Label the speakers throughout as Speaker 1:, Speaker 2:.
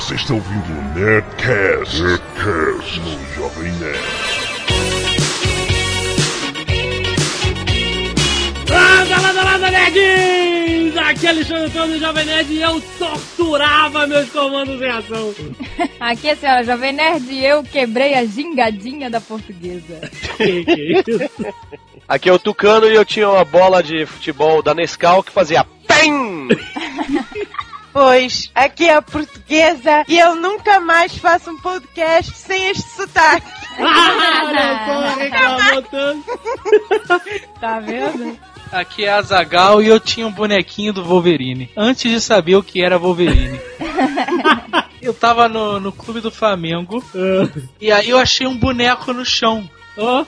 Speaker 1: Você está ouvindo o Nerdcast, Nerdcast no Jovem Nerd.
Speaker 2: Landa, landa, landa, nerds! Aqui é Alexandre Antônio do Jovem Nerd e eu torturava meus comandos em ação.
Speaker 3: Aqui é a senhora Jovem Nerd e eu quebrei a gingadinha da portuguesa.
Speaker 2: Que que é isso?
Speaker 4: Aqui é o Tucano e eu tinha uma bola de futebol da Nescau que fazia PEM!
Speaker 5: Pois, aqui é a portuguesa e eu nunca mais faço um podcast sem este sotaque.
Speaker 2: Ah, tanto.
Speaker 3: Tá vendo?
Speaker 6: Aqui é a Zagal e eu tinha um bonequinho do Wolverine. Antes de saber o que era Wolverine. eu tava no, no clube do Flamengo e aí eu achei um boneco no chão.
Speaker 2: Ó,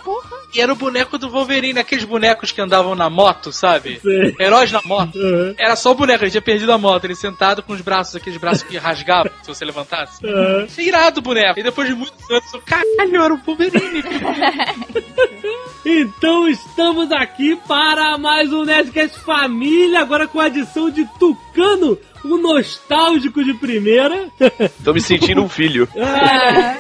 Speaker 6: E era o boneco do Wolverine, aqueles bonecos que andavam na moto, sabe?
Speaker 2: Sei.
Speaker 6: Heróis na moto.
Speaker 2: Aham.
Speaker 6: Era só o boneco, ele tinha perdido a moto, ele sentado com os braços, aqueles braços que rasgavam se você levantasse.
Speaker 2: aham.
Speaker 6: Achei irado o boneco. E depois de muitos anos, eu, caralho, era o Wolverine.
Speaker 2: Então estamos aqui para mais um Nerdcast Família, agora com a adição de Tucano, o nostálgico de primeira.
Speaker 4: Tô me sentindo um filho.
Speaker 2: Ah,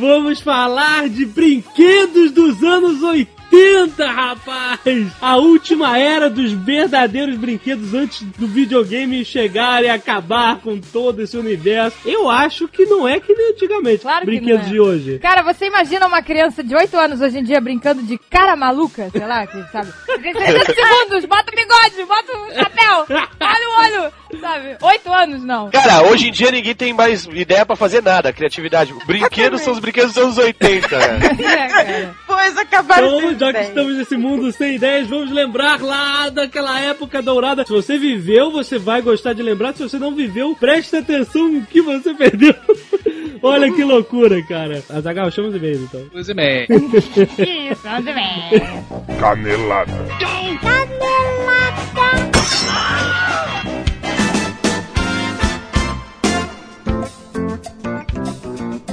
Speaker 2: Vamos falar de brinquedos dos anos 80, rapaz! A última era dos verdadeiros brinquedos antes do videogame chegar e acabar com todo esse universo. Eu acho que não é que nem antigamente.
Speaker 3: Claro que
Speaker 2: brinquedos
Speaker 3: não é.
Speaker 2: de hoje.
Speaker 3: Cara, você imagina uma criança de 8 anos hoje em dia brincando de cara maluca, sei lá, que sabe? 60 segundos, bota o bigode, bota o chapéu, olha o olho, sabe? 8 anos não.
Speaker 4: Cara, hoje em dia ninguém tem mais ideia pra fazer nada, criatividade. Brinquedos são os brinquedos dos anos 80, né?
Speaker 3: É, cara.
Speaker 5: Pois acabaram
Speaker 2: Então, já que estamos nesse mundo sem ideias, vamos lembrar lá daquela época dourada. Se você viveu, você vai gostar de lembrar. Se você não viveu, preste atenção no que você perdeu. Olha que loucura, cara. Azagal, chama os e-mails então.
Speaker 6: É, man.
Speaker 3: Isso, onde vem?
Speaker 1: Canelada.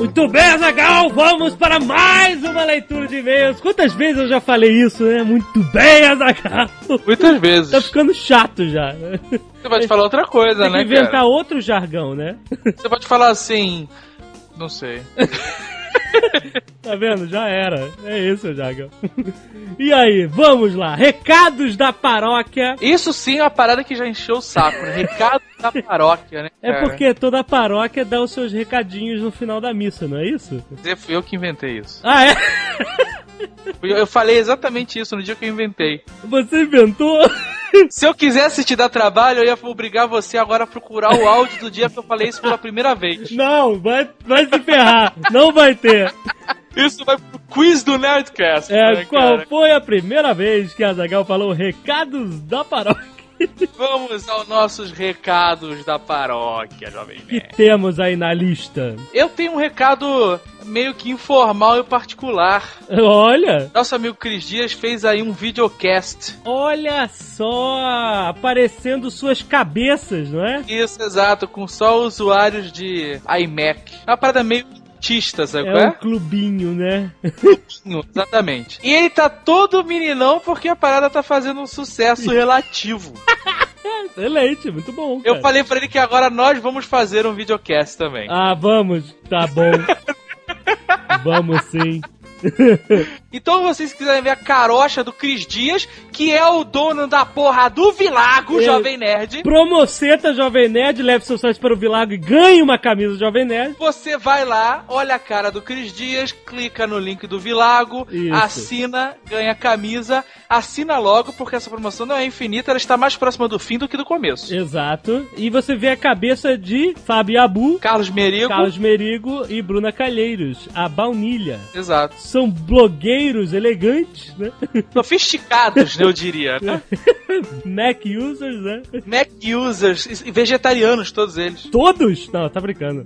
Speaker 2: Muito bem, Azagal, vamos para mais uma leitura de e-mails. Quantas vezes eu já falei isso, né? Muito bem, Azagal.
Speaker 6: Muitas vezes.
Speaker 2: Tá ficando chato já. né?
Speaker 6: Você pode falar outra coisa,
Speaker 2: Tem que
Speaker 6: né,
Speaker 2: inventar
Speaker 6: cara?
Speaker 2: outro jargão, né?
Speaker 6: Você pode falar assim... Não sei.
Speaker 2: Tá vendo? Já era. É esse o jargão. E aí, vamos lá. Recados da paróquia.
Speaker 6: Isso sim é uma parada que já encheu o saco, né? Recado da paróquia, né?
Speaker 2: É
Speaker 6: cara?
Speaker 2: porque toda paróquia dá os seus recadinhos no final da missa, não é isso?
Speaker 6: Dizer, Fui eu que inventei isso.
Speaker 2: Ah, é?
Speaker 6: Eu falei exatamente isso no dia que eu inventei.
Speaker 2: Você inventou?
Speaker 6: Se eu quisesse te dar trabalho, eu ia obrigar você agora a procurar o áudio do dia que eu falei isso pela primeira vez.
Speaker 2: Não, vai, vai se ferrar. Não vai ter.
Speaker 6: Isso vai pro quiz do Nerdcast.
Speaker 2: É,
Speaker 6: né,
Speaker 2: qual foi a primeira vez que a Zagal falou recados da paróquia?
Speaker 6: Vamos aos nossos recados da paróquia, Jovem
Speaker 2: Que
Speaker 6: Nerd.
Speaker 2: temos aí na lista?
Speaker 6: Eu tenho um recado meio que informal e particular.
Speaker 2: Olha,
Speaker 6: Nosso amigo Cris Dias fez aí um videocast.
Speaker 2: olha só, aparecendo suas cabeças, não é?
Speaker 6: Isso, exato, com só usuários de iMac. Uma parada meio sabe qual
Speaker 2: É um
Speaker 6: é?
Speaker 2: clubinho, né?
Speaker 6: Exatamente. E ele tá todo meninão porque a parada tá fazendo um sucesso relativo.
Speaker 2: Excelente, muito bom.
Speaker 6: Eu
Speaker 2: cara.
Speaker 6: falei pra ele que agora nós vamos fazer um videocast também.
Speaker 2: Ah, vamos, tá bom. vamos sim.
Speaker 6: Então, vocês quiserem ver a carocha do Cris Dias, que é o dono da porra do Vilago,
Speaker 2: É.
Speaker 6: Jovem Nerd,
Speaker 2: Promoceta Jovem Nerd, leve seu site para o Vilago e ganhe uma camisa Jovem Nerd.
Speaker 6: você vai lá, olha a cara do Cris Dias, clica no link do Vilago,
Speaker 2: Isso.
Speaker 6: assina, ganha a camisa, assina logo, porque essa promoção não é infinita, ela está mais próxima do fim do que do começo.
Speaker 2: Exato. E você vê a cabeça de Fábio Abu,
Speaker 6: Carlos Merigo,
Speaker 2: Carlos Merigo e Bruna Calheiros, a baunilha.
Speaker 6: exato.
Speaker 2: São blogueiros elegantes, né?
Speaker 6: Sofisticados, né, eu diria, né?
Speaker 2: Mac users, né?
Speaker 6: Mac users, e vegetarianos, todos eles.
Speaker 2: Todos? Não, tá brincando.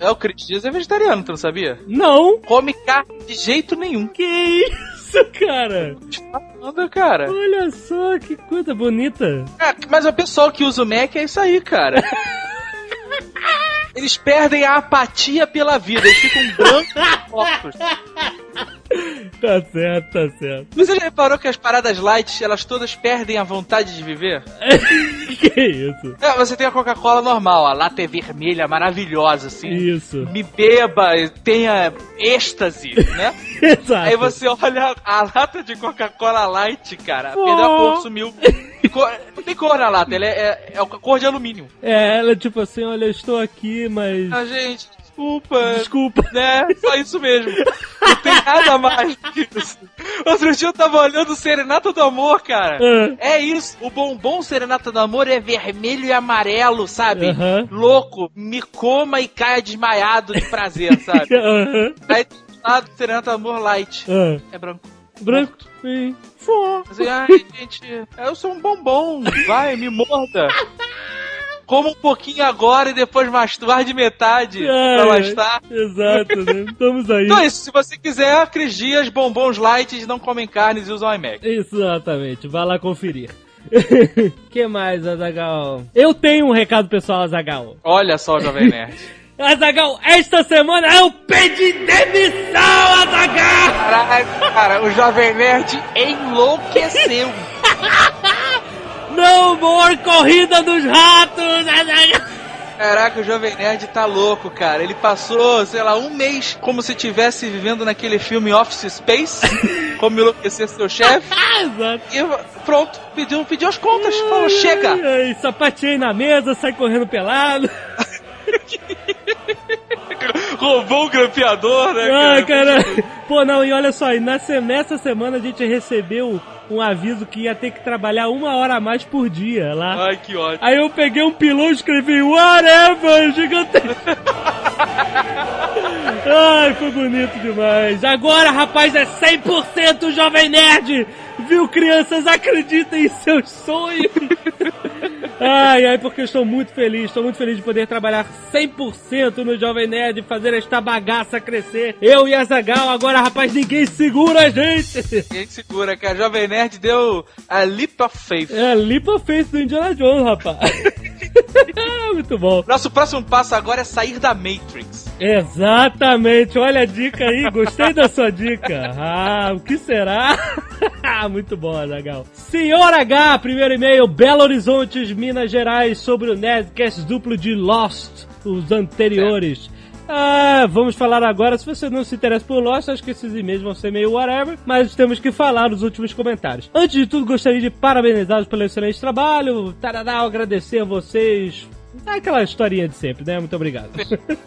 Speaker 6: É, o Cris Dias é vegetariano, tu não sabia?
Speaker 2: Não.
Speaker 6: Come carne de jeito nenhum.
Speaker 2: Que isso, cara?
Speaker 6: Falando, cara.
Speaker 2: Olha só que coisa bonita.
Speaker 6: É, mas o pessoal que usa o Mac é isso aí, cara. Eles perdem a apatia pela vida, eles ficam brancos e.
Speaker 2: Tá certo, tá certo.
Speaker 6: Você já reparou que as paradas light, elas todas perdem a vontade de viver?
Speaker 2: que isso?
Speaker 6: É, você tem a Coca-Cola normal, a lata é vermelha, maravilhosa, assim.
Speaker 2: Isso.
Speaker 6: Me beba, tenha êxtase, né?
Speaker 2: Exato.
Speaker 6: Aí você olha a lata de Coca-Cola Light, cara,
Speaker 2: Oh.
Speaker 6: perdeu a cor, sumiu. Cor- não tem cor na lata, ela é, é, é cor de alumínio.
Speaker 2: É, ela tipo assim, olha, eu estou aqui, mas.
Speaker 6: Ah, gente, desculpa.
Speaker 2: Desculpa.
Speaker 6: Né? Só isso mesmo. Não tem nada mais que isso. Outro dia eu tava olhando o Serenata do Amor, cara.
Speaker 2: Ah.
Speaker 6: É isso. O bombom Serenata do Amor é vermelho e amarelo, sabe?
Speaker 2: Aham.
Speaker 6: Louco. Me coma e caia desmaiado de prazer, sabe?
Speaker 2: Aham.
Speaker 6: Aí do lado Serenata do Amor Light.
Speaker 2: Ah.
Speaker 6: É branco.
Speaker 2: Branco. Sim. Fó.
Speaker 6: Assim, ai, gente, eu sou um bombom. Vai, me morda. Como um pouquinho agora e depois masturbar de metade pra
Speaker 2: Ai,
Speaker 6: mais tarde.
Speaker 2: Exato, né? Estamos aí.
Speaker 6: Então é isso, se você quiser, Cris Dias, bombons light não comem carnes e usam iMac.
Speaker 2: Exatamente, vai lá conferir. que mais, Azagal? Eu tenho um recado pessoal, Azagal.
Speaker 6: Olha só o Jovem Nerd.
Speaker 2: Azagal, esta semana eu pedi demissão, Azagal!
Speaker 6: Caraca, cara, o Jovem Nerd enlouqueceu.
Speaker 2: No more corrida dos ratos!
Speaker 6: Caraca, o Jovem Nerd tá louco, cara. Ele passou, sei lá, um mês como se estivesse vivendo naquele filme Office Space, como enlouquecer seu chefe. E pronto, pediu, pediu as contas. Falou, chega!
Speaker 2: Ai, sapateei na mesa, sai correndo pelado.
Speaker 6: Roubou o grampeador, né,
Speaker 2: Ai, cara. Pô, não, e olha só, se- nessa semana a gente recebeu um aviso que ia ter que trabalhar uma hora a mais por dia lá.
Speaker 6: Ai, que ótimo.
Speaker 2: Aí eu peguei um pilão e escrevi whatever, gigantesco. Ai, foi bonito demais. Agora, rapaz, é 100% Jovem Nerd. Viu, crianças? Acreditem em seus sonhos. Ai, ai, porque eu estou muito feliz. Estou muito feliz de poder trabalhar 100% no Jovem Nerd e fazer esta bagaça crescer. Eu e a Zagal, agora, rapaz, ninguém segura a gente.
Speaker 6: Quem segura, cara? Jovem Nerd deu a leap of faith.
Speaker 2: É a lipa face do Indiana Jones, rapaz. muito bom.
Speaker 6: Nosso próximo passo agora é sair da Matrix.
Speaker 2: Exatamente, olha a dica aí, gostei da sua dica. Ah, o que será? Muito bom, Azagal. Senhor H, primeiro e-mail, Belo Horizonte, Minas Gerais, sobre o Nerdcast duplo de Lost, os anteriores. Ah, vamos falar agora. Se você não se interessa por Lost, acho que esses e-mails vão ser meio whatever, mas temos que falar nos últimos comentários. Antes de tudo, gostaria de parabenizá-los pelo excelente trabalho, tarará, agradecer a vocês é aquela historinha de sempre, né? Muito obrigado.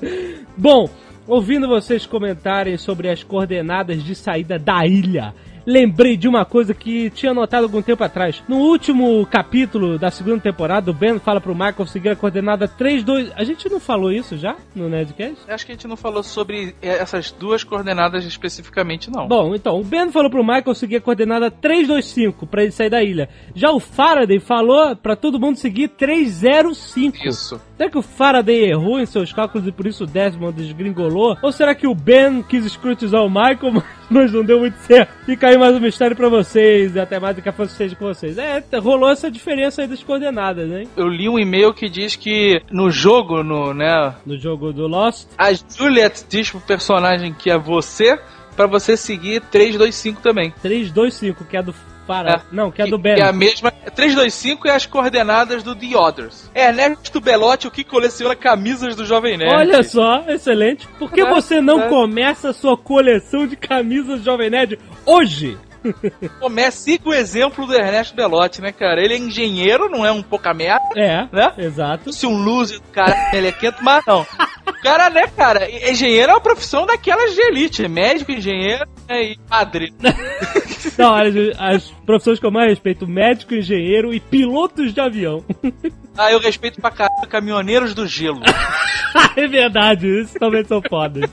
Speaker 2: Bom, ouvindo vocês comentarem sobre as coordenadas de saída da ilha, lembrei de uma coisa que tinha notado algum tempo atrás. No último capítulo da segunda temporada, o Ben fala pro Michael seguir a coordenada 32. A gente não falou isso já no Nerdcast?
Speaker 6: Acho que a gente não falou sobre essas duas coordenadas especificamente, não.
Speaker 2: Bom, então, o Ben falou pro Michael seguir a coordenada 325 pra ele sair da ilha. Já o Faraday falou pra todo mundo seguir 305.
Speaker 6: Isso.
Speaker 2: Será que o Faraday errou em seus cálculos e por isso o Desmond desgringolou? Ou será que o Ben quis escrutizar o Michael, mas não deu muito certo? Fica aí mais um mistério pra vocês, até mais do que a força esteja com vocês. É, rolou essa diferença aí das coordenadas, hein?
Speaker 6: Eu li um e-mail que diz que no jogo, no, né,
Speaker 2: No jogo do Lost.
Speaker 6: a Juliet diz pro personagem que é você, pra você seguir 325 também.
Speaker 2: 325, que é do Faraday.
Speaker 6: É.
Speaker 2: Não, que é do.
Speaker 6: Que é a mesma. 325 é as coordenadas do The Others. É Ernesto Belotti, o que coleciona camisas do Jovem Nerd.
Speaker 2: Olha só, excelente. Por que
Speaker 6: É,
Speaker 2: você não
Speaker 6: é.
Speaker 2: começa a sua coleção de camisas Jovem Nerd hoje?
Speaker 6: Comece, siga o exemplo do Ernesto Belotti, né, cara? Ele é engenheiro, não é um pouca merda,
Speaker 2: É,
Speaker 6: né?
Speaker 2: exato.
Speaker 6: Se um loser do cara, ele é quento, mas não. O cara, né, cara, engenheiro é uma profissão daquelas de elite. Médico, engenheiro né, e padre.
Speaker 2: Não, as, as profissões que eu mais respeito, médico, engenheiro e pilotos de avião.
Speaker 6: Ah, eu respeito pra caralho caminhoneiros do gelo.
Speaker 2: é verdade, isso também são fodas.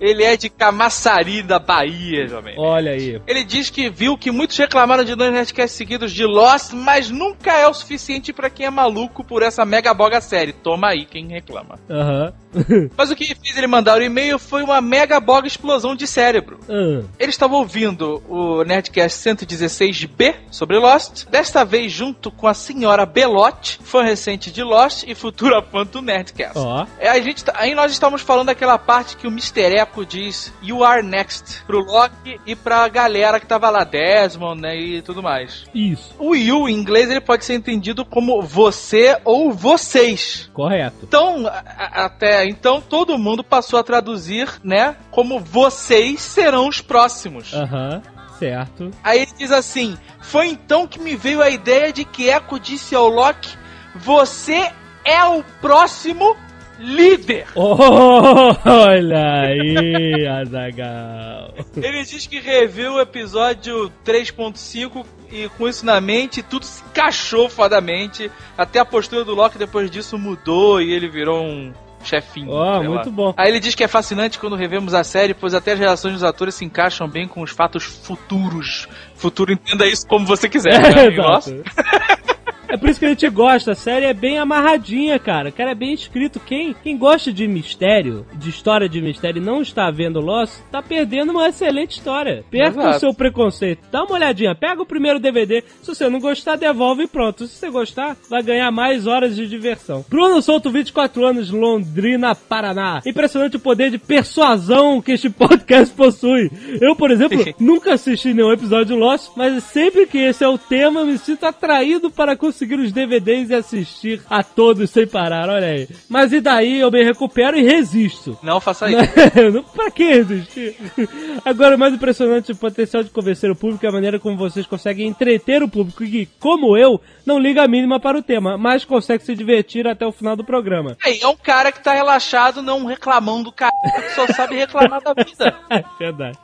Speaker 6: Ele é de Camaçari, da Bahia, jovem.
Speaker 2: Olha aí.
Speaker 6: Ele diz que viu que muitos reclamaram de dois Nerdcasts seguidos de Lost, mas nunca é o suficiente pra quem é maluco por essa mega boga série. Toma aí quem reclama.
Speaker 2: Aham.
Speaker 6: Mas o que fez ele mandar o e-mail foi uma mega boga explosão de cérebro.
Speaker 2: Ah,
Speaker 6: Ele estava ouvindo o Nerdcast 116B sobre Lost, desta vez junto com a senhora Belotti, fã recente de Lost e futura fã do Nerdcast.
Speaker 2: Ó.
Speaker 6: É, a gente, tá- aí nós estamos falando daquela parte que o Mr. Echo diz You are next pro Loki e pra galera que tava lá, Desmond, né, e tudo mais.
Speaker 2: Isso.
Speaker 6: O you, em inglês, ele pode ser entendido como você ou vocês.
Speaker 2: Correto.
Speaker 6: Então, até então, todo mundo passou a traduzir, né, como vocês serão os próximos.
Speaker 2: Aham. Certo.
Speaker 6: Aí ele diz assim: Foi então que me veio a ideia de que Echo disse ao Loki: Você é o próximo líder.
Speaker 2: Olha aí, Azagal.
Speaker 6: Ele diz que reviu o episódio 3.5 e com isso na mente, tudo se encaixou fodamente. Até a postura do Loki depois disso mudou e ele virou um chefinho.
Speaker 2: Ó,
Speaker 6: sei
Speaker 2: muito
Speaker 6: lá.
Speaker 2: bom.
Speaker 6: Aí ele diz que é fascinante quando revemos a série, pois até as relações dos atores se encaixam bem com os fatos futuros. Futuro, entenda isso como você quiser. né?
Speaker 2: É por isso que a gente gosta. A série é bem amarradinha, cara. Cara, é bem escrito. Quem, quem gosta de mistério, de história de mistério e não está vendo Lost, tá perdendo uma excelente história. Perca
Speaker 6: Exato.
Speaker 2: o seu preconceito. Dá uma olhadinha. Pega o primeiro DVD. Se você não gostar, devolve e pronto. Se você gostar, vai ganhar mais horas de diversão. Bruno Souto, 24 anos, Londrina, Paraná. Impressionante o poder de persuasão que este podcast possui. Eu, por exemplo, nunca assisti nenhum episódio de Lost, mas sempre que esse é o tema, eu me sinto atraído para conseguir os DVDs e assistir a todos sem parar, olha aí. Mas e daí eu me recupero e resisto.
Speaker 6: Não faça isso.
Speaker 2: Não, pra que resistir? Agora, o mais impressionante o potencial de convencer o público é a maneira como vocês conseguem entreter o público que, como eu, não liga a mínima para o tema, mas consegue se divertir até o final do programa.
Speaker 6: Aí, é um cara que tá relaxado, não reclamão do cara, que só sabe reclamar da vida.
Speaker 2: É verdade.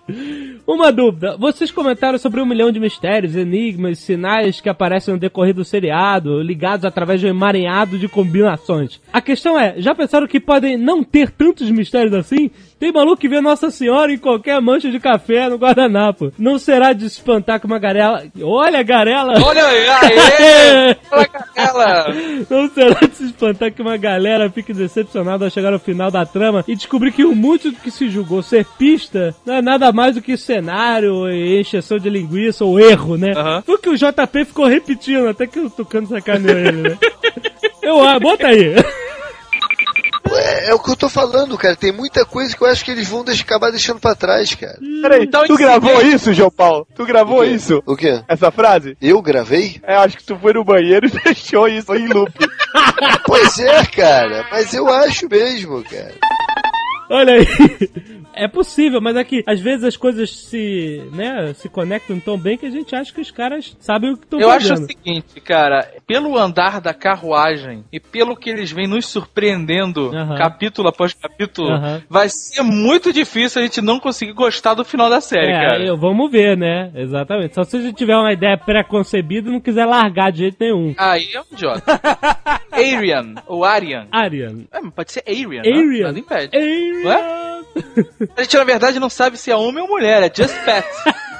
Speaker 2: Uma dúvida. Vocês comentaram sobre um milhão de mistérios, enigmas, sinais que aparecem no decorrer do seriado, ligados através de um emaranhado de combinações. A questão é, já pensaram que podem não ter tantos mistérios assim? Tem maluco que vê Nossa Senhora em qualquer mancha de café no guardanapo. Não será de espantar com uma garela... Olha a garela!
Speaker 6: Olha aí, aê! Fala, Carela!
Speaker 2: Não será de se espantar que uma galera fique decepcionada ao chegar ao final da trama e descobrir que o muito que se julgou ser pista não é nada mais do que cenário, e encheção de linguiça ou erro, né?
Speaker 6: Aham.
Speaker 2: Foi o que o JP ficou repetindo, até que o Tucano sacaneou ele, né? Eu, ah, bota aí.
Speaker 7: É, é o que eu tô falando, cara. Tem muita coisa que eu acho que eles vão deixar, acabar deixando pra trás, cara.
Speaker 4: Peraí,
Speaker 6: Então,
Speaker 4: tu gravou isso, João Paulo? Tu gravou isso?
Speaker 7: O quê?
Speaker 4: Essa frase?
Speaker 7: Eu gravei?
Speaker 4: É, acho que tu foi no banheiro e deixou isso em loop.
Speaker 7: Pois é, cara. Mas eu acho mesmo, cara.
Speaker 2: Olha aí. É possível, mas aqui, às vezes as coisas se, né, se conectam tão bem que a gente acha que os caras sabem o que estão
Speaker 6: Eu acho
Speaker 2: fazendo.
Speaker 6: o seguinte, cara, pelo andar da carruagem e pelo que eles vêm nos surpreendendo capítulo após capítulo, vai ser muito difícil a gente não conseguir gostar do final da série,
Speaker 2: É,
Speaker 6: cara.
Speaker 2: eu, vamos ver, né? Exatamente. Só se a gente tiver uma ideia pré-concebida e não quiser largar de jeito nenhum.
Speaker 6: Aí é um idiota. Arian, ou Arian.
Speaker 2: Arian.
Speaker 6: É, pode ser Arian,
Speaker 2: Arian.
Speaker 6: Né? Nada impede.
Speaker 2: Arian.
Speaker 6: A gente, na verdade, não sabe se é homem ou mulher, é Just Pet.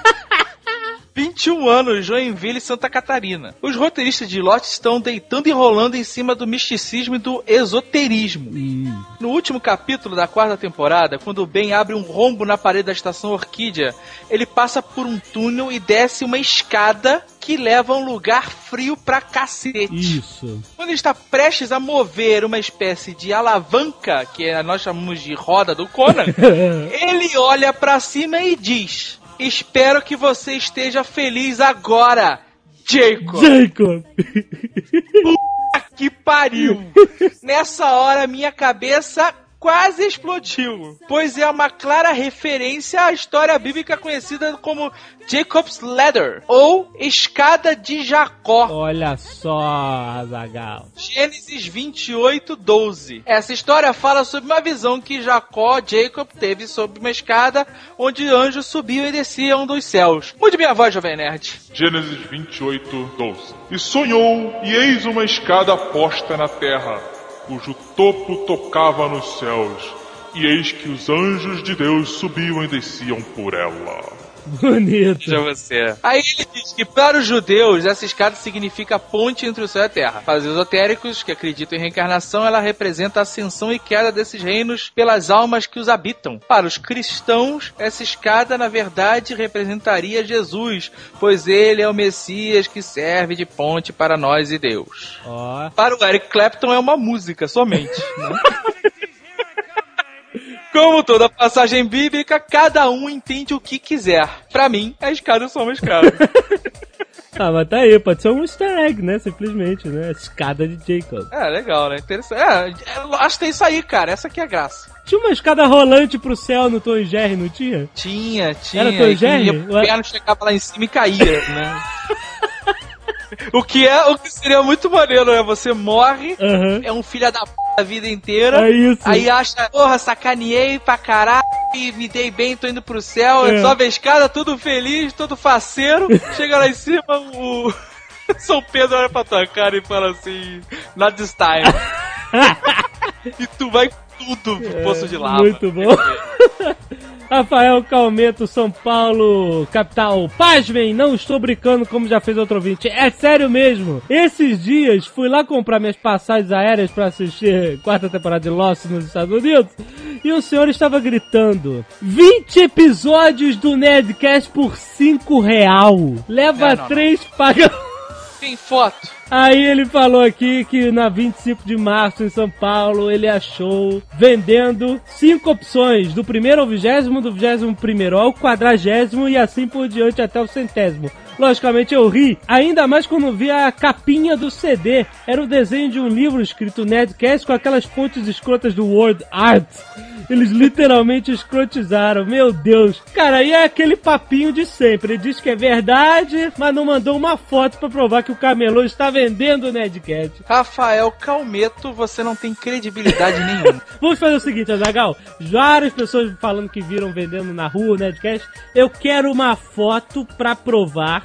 Speaker 6: 21 anos, Joinville, Santa Catarina. Os roteiristas de Lot estão deitando e rolando em cima do misticismo e do esoterismo. No último capítulo da quarta temporada, quando o Ben abre um rombo na parede da estação Orquídea, ele passa por um túnel e desce uma escada que leva a um lugar frio pra cacete.
Speaker 2: Isso.
Speaker 6: Quando ele está prestes a mover uma espécie de alavanca, que é- nós chamamos de roda do Conan, ele olha pra cima e diz: Espero que você esteja feliz agora, Jacob.
Speaker 2: Jacob.
Speaker 6: Que pariu! Nessa hora, minha cabeça quase explodiu, pois é uma clara referência à história bíblica conhecida como Jacob's Ladder, ou Escada de Jacó.
Speaker 2: Olha só, Azagal.
Speaker 6: Gênesis 28, 12. Essa história fala sobre uma visão que Jacó, Jacob, teve sobre uma escada onde anjos subiam e desciam dos céus. Mude minha voz, Jovem Nerd.
Speaker 1: Gênesis 28, 12. E sonhou, e eis uma escada posta na terra, cujo topo tocava nos céus, e eis que os anjos de Deus subiam e desciam por ela.
Speaker 2: Bonito.
Speaker 6: Veja você. Aí ele diz que para os judeus essa escada significa ponte entre o céu e a terra. Para os esotéricos que acreditam em reencarnação, ela representa a ascensão e queda desses reinos pelas almas que os habitam. Para os cristãos, essa escada na verdade representaria Jesus, pois ele é o Messias que serve de ponte para nós e Deus.
Speaker 2: Ó.
Speaker 6: Para o Eric Clapton é uma música somente. né? Como toda passagem bíblica, cada um entende o que quiser. Pra mim, a escada é só uma escada.
Speaker 2: Ah, mas tá aí, pode ser um easter egg, né? Simplesmente, né? Escada de Jacob.
Speaker 6: é, legal, né? Interessante. É, é, acho que tem isso aí, cara. Essa aqui é a graça.
Speaker 2: Tinha uma escada rolante pro céu no Tom Jerry, não tinha?
Speaker 6: Tinha, tinha.
Speaker 2: Era Tom Jerry?
Speaker 6: O piano chegava lá em cima e caía, né? o que é, o que seria muito maneiro, né? Você morre,
Speaker 2: Aham.
Speaker 6: é um filho da p a vida inteira.
Speaker 2: É isso.
Speaker 6: Aí acha, porra, sacaneei pra caralho, e me dei bem, tô indo pro céu,
Speaker 2: É.
Speaker 6: sobe a escada, tudo feliz, todo faceiro, chega lá em cima, o São Pedro olha pra tua cara e fala assim, not this time. e tu vai tudo pro poço de lava.
Speaker 2: É, Muito bom. Rafael Calmeto, São Paulo, capital. Pasmem, não estou brincando como já fez outro ouvinte. É sério mesmo. Esses dias fui lá comprar minhas passagens aéreas para assistir quarta temporada de Lost nos Estados Unidos e o senhor estava gritando 20 episódios do Nerdcast por 5 real. Leva
Speaker 6: É, não, não.
Speaker 2: 3, paga...
Speaker 6: Tem foto.
Speaker 2: Aí ele falou aqui que na 25 de março em São Paulo ele achou vendendo cinco opções, do primeiro ao vigésimo, do vigésimo primeiro ao quadragésimo e assim por diante até o centésimo. Logicamente eu ri, ainda mais quando vi a capinha do CD. Era o desenho de um livro escrito Nerdcast com aquelas fontes escrotas do Word Art. Eles literalmente escrotizaram, meu Deus. Cara, aí é aquele papinho de sempre. Ele diz que é verdade, mas não mandou uma foto pra provar que o camelô está vendendo o Nerdcast.
Speaker 6: Rafael Calmeto, você não tem credibilidade nenhuma.
Speaker 2: Vamos fazer o seguinte, Azagal. Várias pessoas falando que viram vendendo na rua o Nerdcast. Eu quero uma foto pra provar.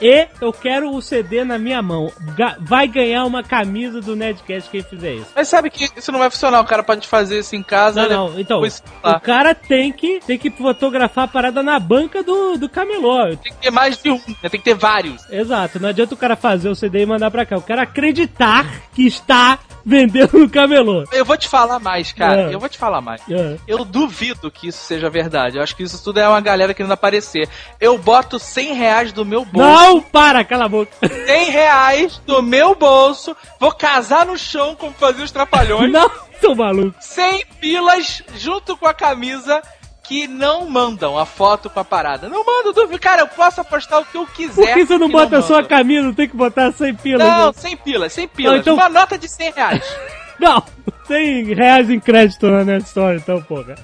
Speaker 2: E eu quero o CD na minha mão. Ga- Vai ganhar uma camisa do Nerdcast quem fizer isso.
Speaker 6: Mas sabe que isso não vai funcionar, o cara pode fazer isso em casa.
Speaker 2: Não,
Speaker 6: né?
Speaker 2: não, então.
Speaker 6: Depois,
Speaker 2: O cara tem que, tem que fotografar a parada na banca do, do camelô.
Speaker 6: Tem que ter mais de um, né? tem que ter vários.
Speaker 2: Exato, não adianta o cara fazer o CD e mandar pra cá. Eu quero acreditar que está vendendo no camelô.
Speaker 6: Eu vou te falar mais, cara.
Speaker 2: É.
Speaker 6: Eu vou te falar mais.
Speaker 2: É.
Speaker 6: Eu duvido que isso seja verdade. Eu acho que isso tudo é uma galera querendo aparecer. Eu boto 100 reais do meu bolso.
Speaker 2: Não, para, cala a boca.
Speaker 6: 100 reais do meu bolso. Vou casar no chão como fazia os trapalhões.
Speaker 2: Não, tô maluco.
Speaker 6: 100 pilas junto com a camisa que não mandam a foto com a parada. Não mando, duvido. Cara, eu posso apostar o que eu quiser.
Speaker 2: Por que você não
Speaker 6: que
Speaker 2: bota a sua
Speaker 6: manda.
Speaker 2: camisa? Tem que botar 100 pilas.
Speaker 6: Não,
Speaker 2: né?
Speaker 6: 100 pilas, 100 pilas.
Speaker 2: então-
Speaker 6: Uma nota de 100 reais.
Speaker 2: Não, 100 reais em crédito na Nerd Store, então, porra.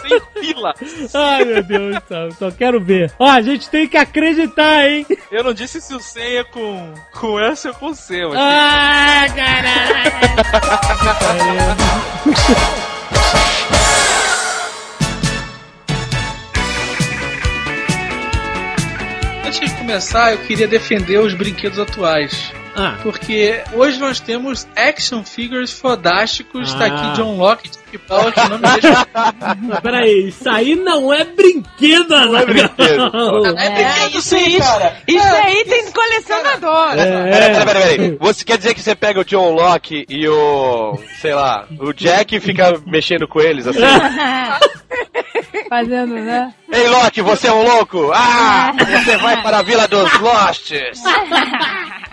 Speaker 6: 100 pila.
Speaker 2: Ai, meu Deus, só, só quero ver. Ó, a gente tem que acreditar, hein?
Speaker 6: Eu não disse se o 100 é com, com S ou com C. Mas
Speaker 2: Ah, caralho!
Speaker 6: Antes de começar, eu queria defender os brinquedos atuais.
Speaker 2: Ah,
Speaker 6: Porque hoje nós temos action figures fodásticos. Tá
Speaker 2: Ah.
Speaker 6: aqui John Locke, Jack Bauer, que não me deixa.
Speaker 2: peraí, isso aí não é brinquedo, Não
Speaker 7: é brinquedo.
Speaker 6: É brinquedo
Speaker 5: isso
Speaker 6: sim,
Speaker 5: aí,
Speaker 6: cara.
Speaker 5: Isso aí tem colecionador.
Speaker 7: Peraí, peraí, peraí, peraí. Você quer dizer que você pega o John Locke e o. sei lá, o Jack e fica mexendo com eles assim?
Speaker 3: Fazendo, né?
Speaker 7: Ei, Locke, você é um louco! Ah! Você vai para a Vila dos Losts!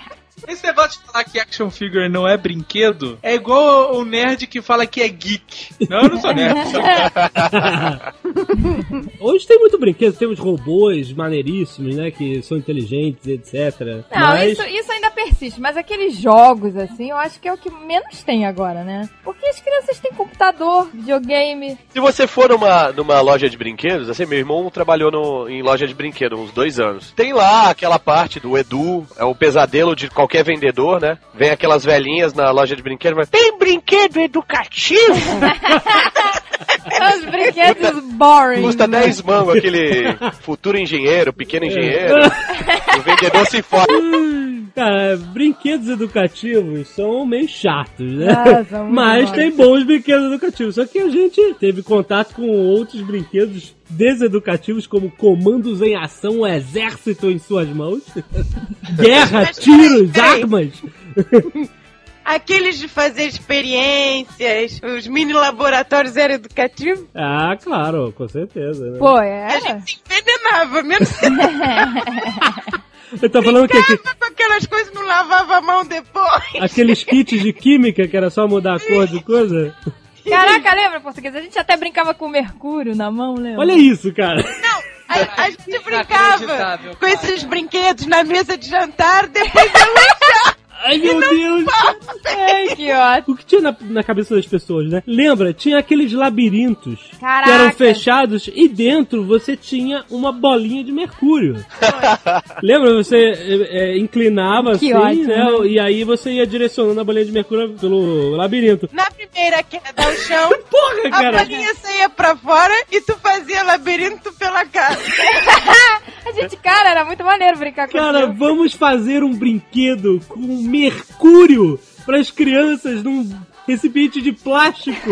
Speaker 6: Esse negócio de falar que action figure não é brinquedo é igual o nerd que fala que é geek. Não, eu não sou nerd.
Speaker 2: Hoje tem muito brinquedo, temos robôs maneiríssimos, né? Que são inteligentes, etc.
Speaker 3: Não,
Speaker 2: Mas
Speaker 3: isso, isso ainda persiste, mas aqueles jogos, assim, eu acho que é o que menos tem agora, né? Porque as crianças têm computador, videogame.
Speaker 7: Se você for numa, numa loja de brinquedos, assim, meu irmão trabalhou no- em loja de brinquedos uns dois anos. Tem lá aquela parte do Edu, é o pesadelo de qualquer vendedor, né? Vem aquelas velhinhas na loja de brinquedos, mas tem brinquedo educativo?
Speaker 3: Os brinquedos boring.
Speaker 7: Custa
Speaker 3: né?
Speaker 7: 10 mango aquele futuro engenheiro, pequeno engenheiro. vendedor se fode.
Speaker 2: Cara, brinquedos educativos são meio chatos, né?
Speaker 3: Ah, são
Speaker 2: Mas
Speaker 3: bons.
Speaker 2: tem bons brinquedos educativos. Só que a gente teve contato com outros brinquedos deseducativos, como comandos em ação, o exército em suas mãos, guerra,
Speaker 5: Mas
Speaker 2: tiros,
Speaker 5: peraí,
Speaker 2: armas.
Speaker 5: Aqueles de fazer experiências, os mini laboratórios eram educativos.
Speaker 2: Ah, claro, com certeza. Né?
Speaker 3: Pô,
Speaker 5: A
Speaker 3: é.
Speaker 5: gente se envenenava, mesmo
Speaker 2: Eu tô falando que aqui,
Speaker 5: com aquelas coisas não lavava a mão depois.
Speaker 2: aqueles kits de química que era só mudar a cor de coisa.
Speaker 3: Caraca, lembra, português? A gente até brincava com o mercúrio na mão, lembra?
Speaker 2: Olha isso, cara.
Speaker 5: Não, a, a gente brincava
Speaker 6: Inacreditável,
Speaker 5: com esses brinquedos na mesa de jantar, depois eu lanchava.
Speaker 2: Ai, meu Deus.
Speaker 3: Ai, que ótimo.
Speaker 2: O que tinha na, na cabeça das pessoas, né? Lembra? Tinha aqueles labirintos
Speaker 3: Caraca.
Speaker 2: que eram fechados e dentro você tinha uma bolinha de mercúrio. Lembra? Você é, é, inclinava
Speaker 3: Que
Speaker 2: assim,
Speaker 3: ótimo,
Speaker 2: né?
Speaker 3: né?
Speaker 2: E aí você ia direcionando a bolinha de mercúrio pelo labirinto.
Speaker 5: Na primeira queda ao chão,
Speaker 2: Porra,
Speaker 5: a
Speaker 2: cara!
Speaker 5: bolinha saía pra fora e tu fazia labirinto pela casa.
Speaker 3: A gente, cara, era muito maneiro brincar com
Speaker 2: Cara, vamos fazer um brinquedo com mercúrio para as crianças num recipiente de plástico.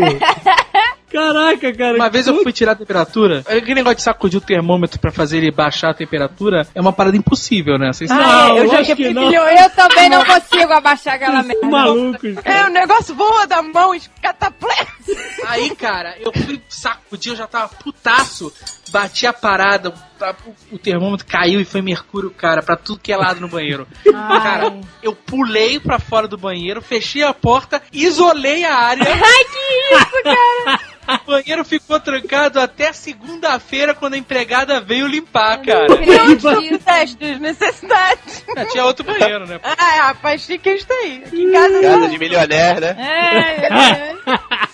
Speaker 2: Caraca, cara.
Speaker 6: Uma vez eu fui tirar a temperatura. Aquele negócio de sacudir o termômetro pra fazer ele baixar a temperatura é uma parada impossível, né? Vocês sabem.
Speaker 2: Não,
Speaker 5: Ah, eu já
Speaker 2: que não.
Speaker 3: Eu também não consigo abaixar aquela merda.
Speaker 2: Malucos.
Speaker 5: É, o negócio voa da mão cataplex.
Speaker 6: Aí, cara, eu fui sacudir, eu já tava putaço. Bati a parada, o, o termômetro caiu e foi mercúrio, cara, pra tudo que é lado no banheiro.
Speaker 3: Ai.
Speaker 6: Cara, eu pulei pra fora do banheiro, fechei a porta, isolei a área.
Speaker 3: Ai, que isso, cara?
Speaker 6: O banheiro ficou trancado até segunda-feira, quando a empregada veio limpar, cara.
Speaker 3: Acredito.
Speaker 5: Testes, necessidades.
Speaker 6: Ah, Tinha outro banheiro, né?
Speaker 5: Ah, é, rapaz, chique é isso aí. Aqui em casa
Speaker 7: Casa de milionaire, né?
Speaker 3: É, Deus.
Speaker 2: Meu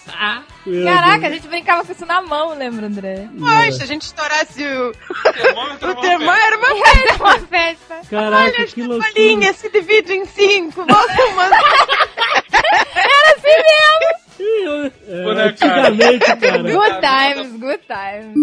Speaker 3: Caraca, a gente brincava com isso na mão, lembra, André?
Speaker 5: Poxa, se a gente estourasse o, o termômetro, era uma
Speaker 3: Era uma festa.
Speaker 2: Caraca,
Speaker 5: Olha,
Speaker 2: que
Speaker 5: esta
Speaker 2: loucura.
Speaker 5: bolinha se divide em cinco. Volta uma.
Speaker 3: Era assim mesmo.
Speaker 2: É,
Speaker 6: Pô, né, cara.
Speaker 3: Good times, good times.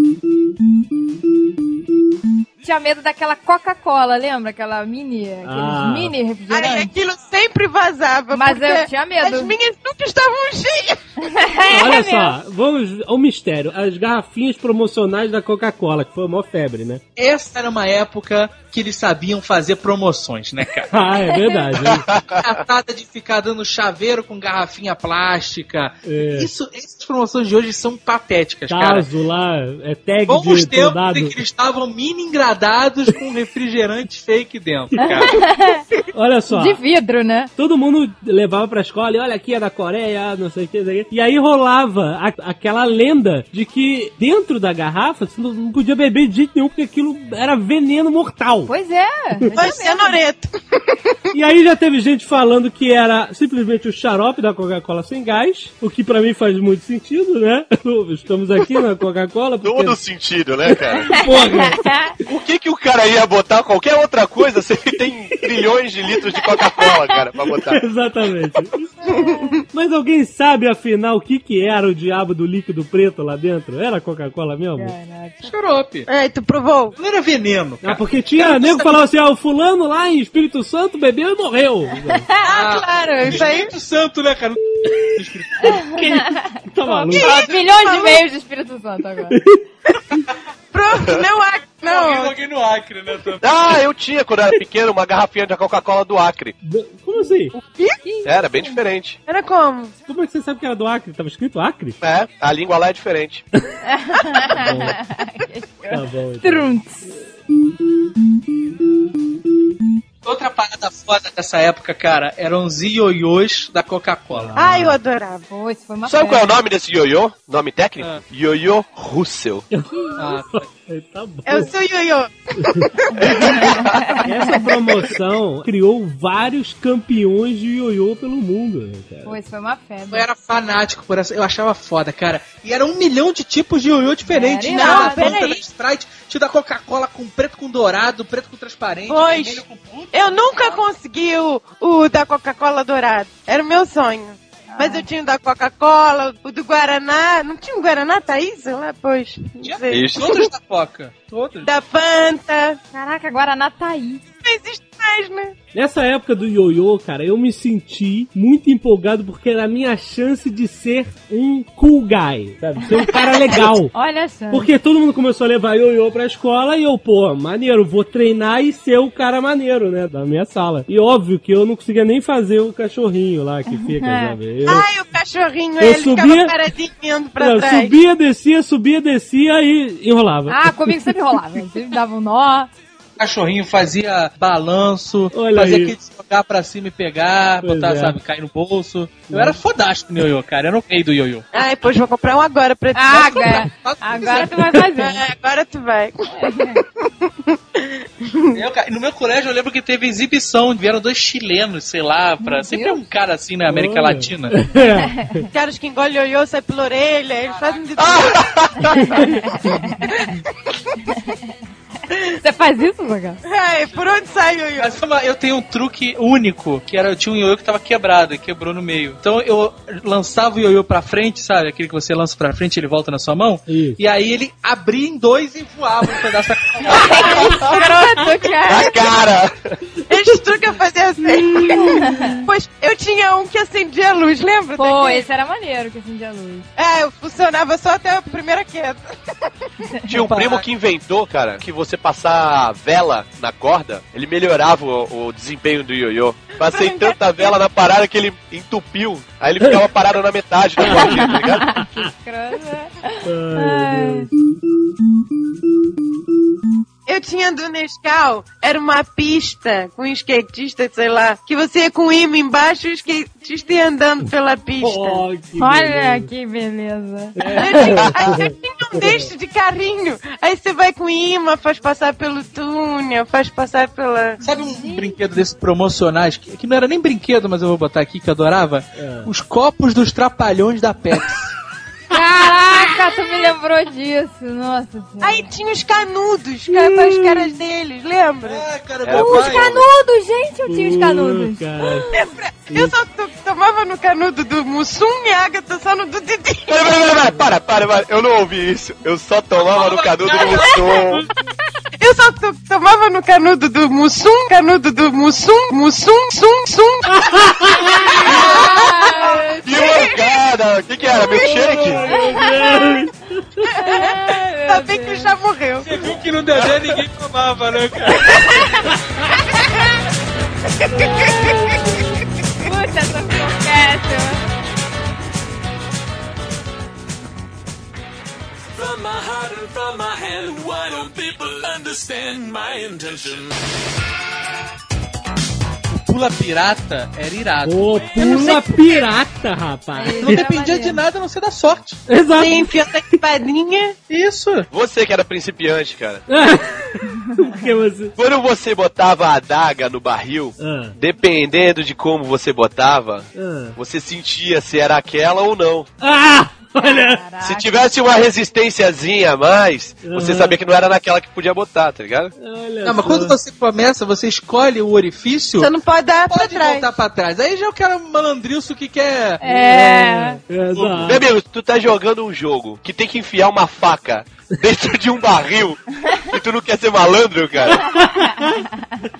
Speaker 3: Tinha medo daquela Coca-Cola, lembra? Aquela mini, aqueles
Speaker 2: Ah.
Speaker 3: mini refrigerantes.
Speaker 5: aquilo sempre vazava.
Speaker 3: Mas eu tinha medo.
Speaker 5: As minhas nunca estavam cheias.
Speaker 2: Olha
Speaker 3: É
Speaker 2: só, vamos ao mistério. As garrafinhas promocionais da Coca-Cola, que foi a maior febre, né?
Speaker 6: Essa era uma época que eles sabiam fazer promoções, né, cara?
Speaker 2: Ah, é verdade.
Speaker 6: Tratada de ficar dando chaveiro com garrafinha plástica.
Speaker 2: É.
Speaker 6: Isso, essas promoções de hoje são patéticas, cara.
Speaker 2: Tazo lá, é tag
Speaker 6: Bons
Speaker 2: de
Speaker 6: tempos
Speaker 2: soldado.
Speaker 6: em que eles estavam mini engradados com refrigerante fake dentro, cara.
Speaker 2: Olha só.
Speaker 3: De vidro, né?
Speaker 2: Todo mundo levava pra escola e olha aqui é da Coreia, não sei o que, não sei o que. E aí rolava a- aquela lenda de que dentro da garrafa você não, podia beber de jeito nenhum porque aquilo era veneno mortal.
Speaker 3: Pois é.
Speaker 5: Vai ser noreto.
Speaker 2: E aí já teve gente falando que era simplesmente o xarope da Coca-Cola sem gás, o que pra mim faz muito sentido, né? Estamos aqui na Coca-Cola porque...
Speaker 7: Todo sentido, né, cara?
Speaker 2: Porra,
Speaker 7: Por que, que o cara ia botar qualquer outra coisa se ele tem trilhões de litros de Coca-Cola, cara, pra botar?
Speaker 2: Exatamente. Mas alguém sabe afinal o que que era o diabo do líquido preto lá dentro? Era Coca-Cola mesmo?
Speaker 3: Caraca.
Speaker 6: Xarope.
Speaker 5: É, tu provou?
Speaker 6: Não era veneno,
Speaker 2: Ah,
Speaker 6: cara.
Speaker 2: porque tinha nego que falava assim, ah, o fulano lá em Espírito Santo bebeu e morreu.
Speaker 5: Ah, claro, isso aí.
Speaker 6: Espírito Santo, né, cara?
Speaker 2: tá maluco.
Speaker 3: Milhões de meios de Espírito Santo agora.
Speaker 5: Pronto, não há. Não.
Speaker 6: alguém no Acre, né? também.
Speaker 7: Ah, eu tinha quando era pequeno uma garrafinha de Coca-Cola do Acre.
Speaker 2: Como assim?
Speaker 7: Era bem diferente.
Speaker 5: Era como?
Speaker 2: Como é que você sabe que era do Acre? Tava escrito Acre?
Speaker 7: É, a língua lá é diferente.
Speaker 2: Tá bom. então.
Speaker 3: Trunks.
Speaker 6: Outra parada foda dessa época, cara, eram os ioiôs da Coca-Cola.
Speaker 5: Ah, eu adorava.
Speaker 3: Isso foi uma
Speaker 7: Sabe qual é o nome desse ioiô? Nome técnico?
Speaker 6: Ah.
Speaker 7: Ioiô Russell.
Speaker 6: Ah,
Speaker 2: Tá bom.
Speaker 5: É o seu ioiô.
Speaker 2: Essa promoção criou vários campeões de ioiô pelo mundo, né, cara?
Speaker 3: Pô, isso foi uma
Speaker 6: eu
Speaker 3: febre.
Speaker 6: era fanático por essa. Eu achava foda, cara. E era um milhão de tipos de ioiô diferentes.
Speaker 3: Era
Speaker 6: da Fanta,
Speaker 5: peraí.
Speaker 6: da Sprite, tinha da Coca-Cola com preto com dourado, preto com transparente,
Speaker 5: Pois.
Speaker 6: vermelho com puto.
Speaker 5: Eu nunca consegui o, o da Coca-Cola dourado. Era o meu sonho. Mas eu tinha o da Coca-Cola, o do Guaraná. Não tinha um Guaraná, Thaís? Sei lá, pois. Não sei.
Speaker 7: Isso.
Speaker 6: Todos da Coca. Todos.
Speaker 5: Da Fanta.
Speaker 3: Caraca, Guaraná aí.
Speaker 5: Não existe mais, né?
Speaker 2: Nessa época do ioiô, cara, eu me senti muito empolgado porque era a minha chance de ser um cool guy, sabe? Ser um cara legal.
Speaker 3: Olha só.
Speaker 2: Porque todo mundo começou a levar ioiô pra escola e eu, pô, maneiro, vou treinar e ser o cara maneiro, né, da minha sala. E óbvio que eu não conseguia nem fazer o cachorrinho lá que fica, sabe? Eu,
Speaker 5: Ai, o cachorrinho,
Speaker 2: Eu
Speaker 5: ele
Speaker 2: subia-
Speaker 5: ficava paradinho indo pra
Speaker 2: eu
Speaker 5: trás.
Speaker 2: subia, descia, subia, descia e enrolava.
Speaker 3: Ah, comigo sempre rolava. Sempre dava um nó.
Speaker 6: Cachorrinho fazia balanço,
Speaker 2: Olha
Speaker 6: fazia
Speaker 2: aí.
Speaker 6: de jogar pra cima e pegar,
Speaker 2: Pois
Speaker 6: botar,
Speaker 2: é.
Speaker 6: sabe, cair no bolso. Eu era fodástico no ioiô, cara. Eu era o rei do ioiô.
Speaker 5: Ai, pois vou comprar um agora pra ti.
Speaker 3: Ah, agora, agora tu vai fazer.
Speaker 5: É, agora tu vai.
Speaker 6: Eu, cara, no meu colégio eu lembro que teve exibição, vieram dois chilenos, sei lá, pra. Sempre é um cara assim na América
Speaker 2: Olha.
Speaker 6: Latina.
Speaker 2: É.
Speaker 5: Caras que engolem ioiô, sai pela orelha, eles fazem de tudo.
Speaker 3: Você faz isso, Zagal?
Speaker 5: Ai, por onde sai o ioiô?
Speaker 6: Eu tenho um truque único, que era eu tinha um ioiô que tava quebrado e quebrou no meio. Então eu lançava o ioiô pra frente, sabe? Aquele que você lança pra frente ele volta na sua mão.
Speaker 2: Isso.
Speaker 6: E aí ele abria em dois e voava um pedaço da
Speaker 3: cara.
Speaker 7: A cara!
Speaker 5: Esse truque eu fazia assim. pois eu tinha um que acendia a luz, lembra?
Speaker 3: Pô,
Speaker 5: daquele?
Speaker 3: esse era maneiro que acendia a luz.
Speaker 5: É, funcionava só até a primeira queda.
Speaker 7: Tinha um primo que inventou, cara, que você passar vela na corda, ele melhorava o, o desempenho do ioiô. Passei tanta vela na parada que ele entupiu. Aí ele ficava parado na metade da cordinha, tá ligado?
Speaker 3: Escroto.
Speaker 2: Ai,
Speaker 5: Eu tinha do Nescau, era uma pista com um skatista, sei lá, que você ia com o imã embaixo e o skatista ia andando pela pista.
Speaker 2: Oh, que
Speaker 3: Olha
Speaker 2: beleza.
Speaker 3: que beleza.
Speaker 5: Eu tinha, aí eu tinha um deste de carrinho. Aí você vai com imã, faz passar pelo túnel, faz passar pela.
Speaker 6: Sabe um brinquedo desses promocionais, que, que não era nem brinquedo, mas eu vou botar aqui, que eu adorava?
Speaker 2: É.
Speaker 6: Os copos dos trapalhões da Pepsi.
Speaker 3: Caraca, tu me lembrou disso. Nossa senhora.
Speaker 5: Aí tinha os canudos, ca- com as caras deles, lembra?
Speaker 6: ah, cara, meu
Speaker 3: Os
Speaker 6: pai.
Speaker 3: canudos, gente, eu tinha os canudos.
Speaker 2: Uh, cara.
Speaker 5: Lembra? Eu só to- tomava no canudo do Mussum e a Agatha só no do Didi.
Speaker 7: Pera, pera, pera, pera, para, para, para, eu não ouvi isso. Eu só tomava no canudo do Mussum.
Speaker 5: Eu só to- tomava no canudo do Mussum, canudo do Mussum, Mussum, sum, sum.
Speaker 7: Que mancada! O que que era? Milkshake?
Speaker 5: Ainda bem que já morreu.
Speaker 6: Você viu que no Dedé ninguém tomava, né, cara?
Speaker 8: my heart and from my hand, why don't people understand my intention?
Speaker 6: Pula Pirata era irado.
Speaker 2: Ô, pula pirata, rapaz.
Speaker 6: Não dependia de nada a não ser da sorte.
Speaker 2: Exato.
Speaker 5: Tem enfiando a espadinha.
Speaker 6: Isso.
Speaker 7: Você que era principiante, cara.
Speaker 2: Porque você...
Speaker 7: Quando você botava a adaga no barril,
Speaker 2: Ah,
Speaker 7: dependendo de como você botava,
Speaker 2: ah.
Speaker 7: você sentia se era aquela ou não.
Speaker 2: Ah! Olha!
Speaker 7: Se tivesse uma resistênciazinha a mais, você
Speaker 2: Uhum.
Speaker 7: sabia que não era naquela que podia botar, tá ligado?
Speaker 2: Olha
Speaker 6: Não, mas quando você começa, você escolhe o orifício,
Speaker 5: Você não pode dar pra
Speaker 6: pode
Speaker 5: trás.
Speaker 6: voltar pra trás. Aí já é o cara malandrilso que quer...
Speaker 3: É.
Speaker 2: Exato.
Speaker 7: Meu amigo, tu tá jogando um jogo que tem que enfiar uma faca dentro de um barril e tu não quer ser malandro, cara?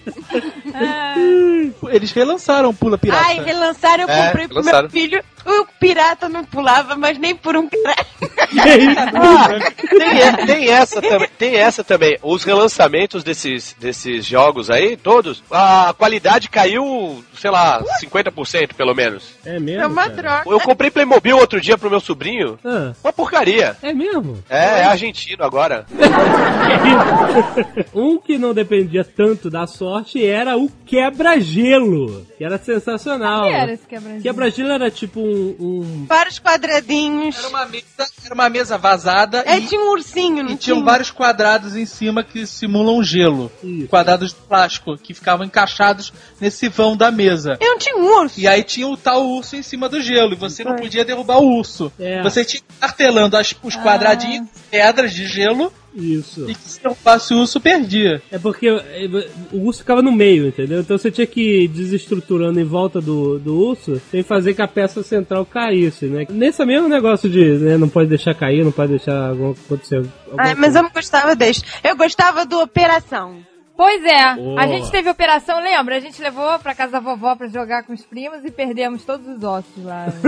Speaker 6: Eles relançaram o Pula Pirata.
Speaker 5: Ai, relançaram, eu
Speaker 7: É,
Speaker 5: comprei pro
Speaker 7: relançaram.
Speaker 5: meu filho. O pirata não pulava, mas nem por um caralho.
Speaker 7: Tem, tem essa também, tem essa também. Os relançamentos desses, desses jogos aí, todos, a qualidade caiu, sei lá, 50% pelo menos.
Speaker 2: É mesmo?
Speaker 5: É uma
Speaker 2: cara?
Speaker 5: droga.
Speaker 7: Eu comprei Playmobil outro dia pro meu sobrinho,
Speaker 2: Ah,
Speaker 7: uma porcaria.
Speaker 2: é mesmo?
Speaker 7: É, é argentino agora.
Speaker 2: um que não dependia tanto da sorte era o quebra-gelo, que era sensacional.
Speaker 3: O que era esse quebra
Speaker 2: Quebra-gelo era tipo um, um-
Speaker 5: Vários quadradinhos.
Speaker 6: Era uma mesa, era uma mesa vazada
Speaker 5: É,
Speaker 6: e,
Speaker 5: tinha um ursinho, não
Speaker 6: e
Speaker 5: tinha?
Speaker 6: tinham vários quadrados em cima que simulam gelo.
Speaker 2: Isso.
Speaker 6: Quadrados de plástico que ficavam encaixados nesse vão da mesa.
Speaker 5: Eu não tinha um urso.
Speaker 6: E aí tinha o tal urso em cima do gelo, e você não podia derrubar o urso.
Speaker 2: É.
Speaker 6: Você tinha que ir martelando as- os quadradinhos, pedras de gelo,
Speaker 2: Isso.
Speaker 6: E se derrubasse o urso, perdia.
Speaker 2: É porque eh, o urso ficava no meio, entendeu? Então você tinha que ir desestruturando em volta do, do urso sem fazer que a peça central caísse, né? Nesse mesmo negócio de né, não pode deixar cair, não pode deixar acontecer. alguma
Speaker 5: Ai, mas
Speaker 2: coisa.
Speaker 5: eu não gostava deste. Eu gostava do Operação.
Speaker 3: Pois é,
Speaker 2: Boa.
Speaker 3: a gente teve operação, lembra? A gente levou pra casa da vovó pra jogar com os primos e perdemos todos os ossos lá.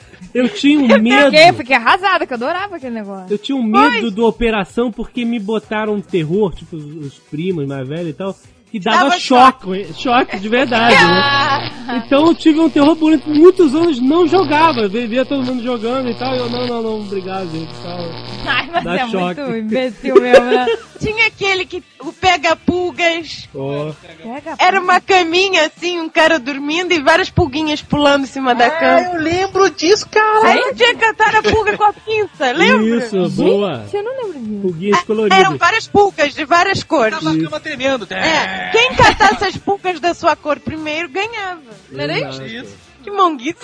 Speaker 2: Eu tinha um
Speaker 3: Fiquei,
Speaker 2: medo.
Speaker 3: fiquei arrasada, que eu adorava aquele negócio.
Speaker 2: Eu tinha um medo do operação porque me botaram um terror, tipo os primos mais velhos e tal, que dava
Speaker 5: Dava
Speaker 2: choque, choque de verdade, né? Então eu tive um terror por muitos anos, não jogava, via todo mundo jogando e tal, e eu não, não, não, obrigado, gente, tal.
Speaker 3: Ai, mas
Speaker 2: Dá
Speaker 3: é
Speaker 2: choque.
Speaker 3: muito imbecil mesmo, né?
Speaker 5: Tinha aquele que o pega-pulgas.
Speaker 3: Pega,
Speaker 5: Era uma caminha assim, um cara dormindo e várias pulguinhas pulando em cima da cama.
Speaker 6: eu lembro disso, cara.
Speaker 5: Aí tinha que catar a pulga com a pinça, lembra?
Speaker 2: Isso, boa.
Speaker 3: Eu não lembro disso.
Speaker 2: Pulguinhas
Speaker 5: Eram
Speaker 2: coloridas.
Speaker 5: várias pulgas de várias cores.
Speaker 6: Tava a cama tremendo.
Speaker 5: É, quem catasse as pulgas da sua cor primeiro ganhava. Não era isso?
Speaker 6: Isso.
Speaker 5: Que monguice.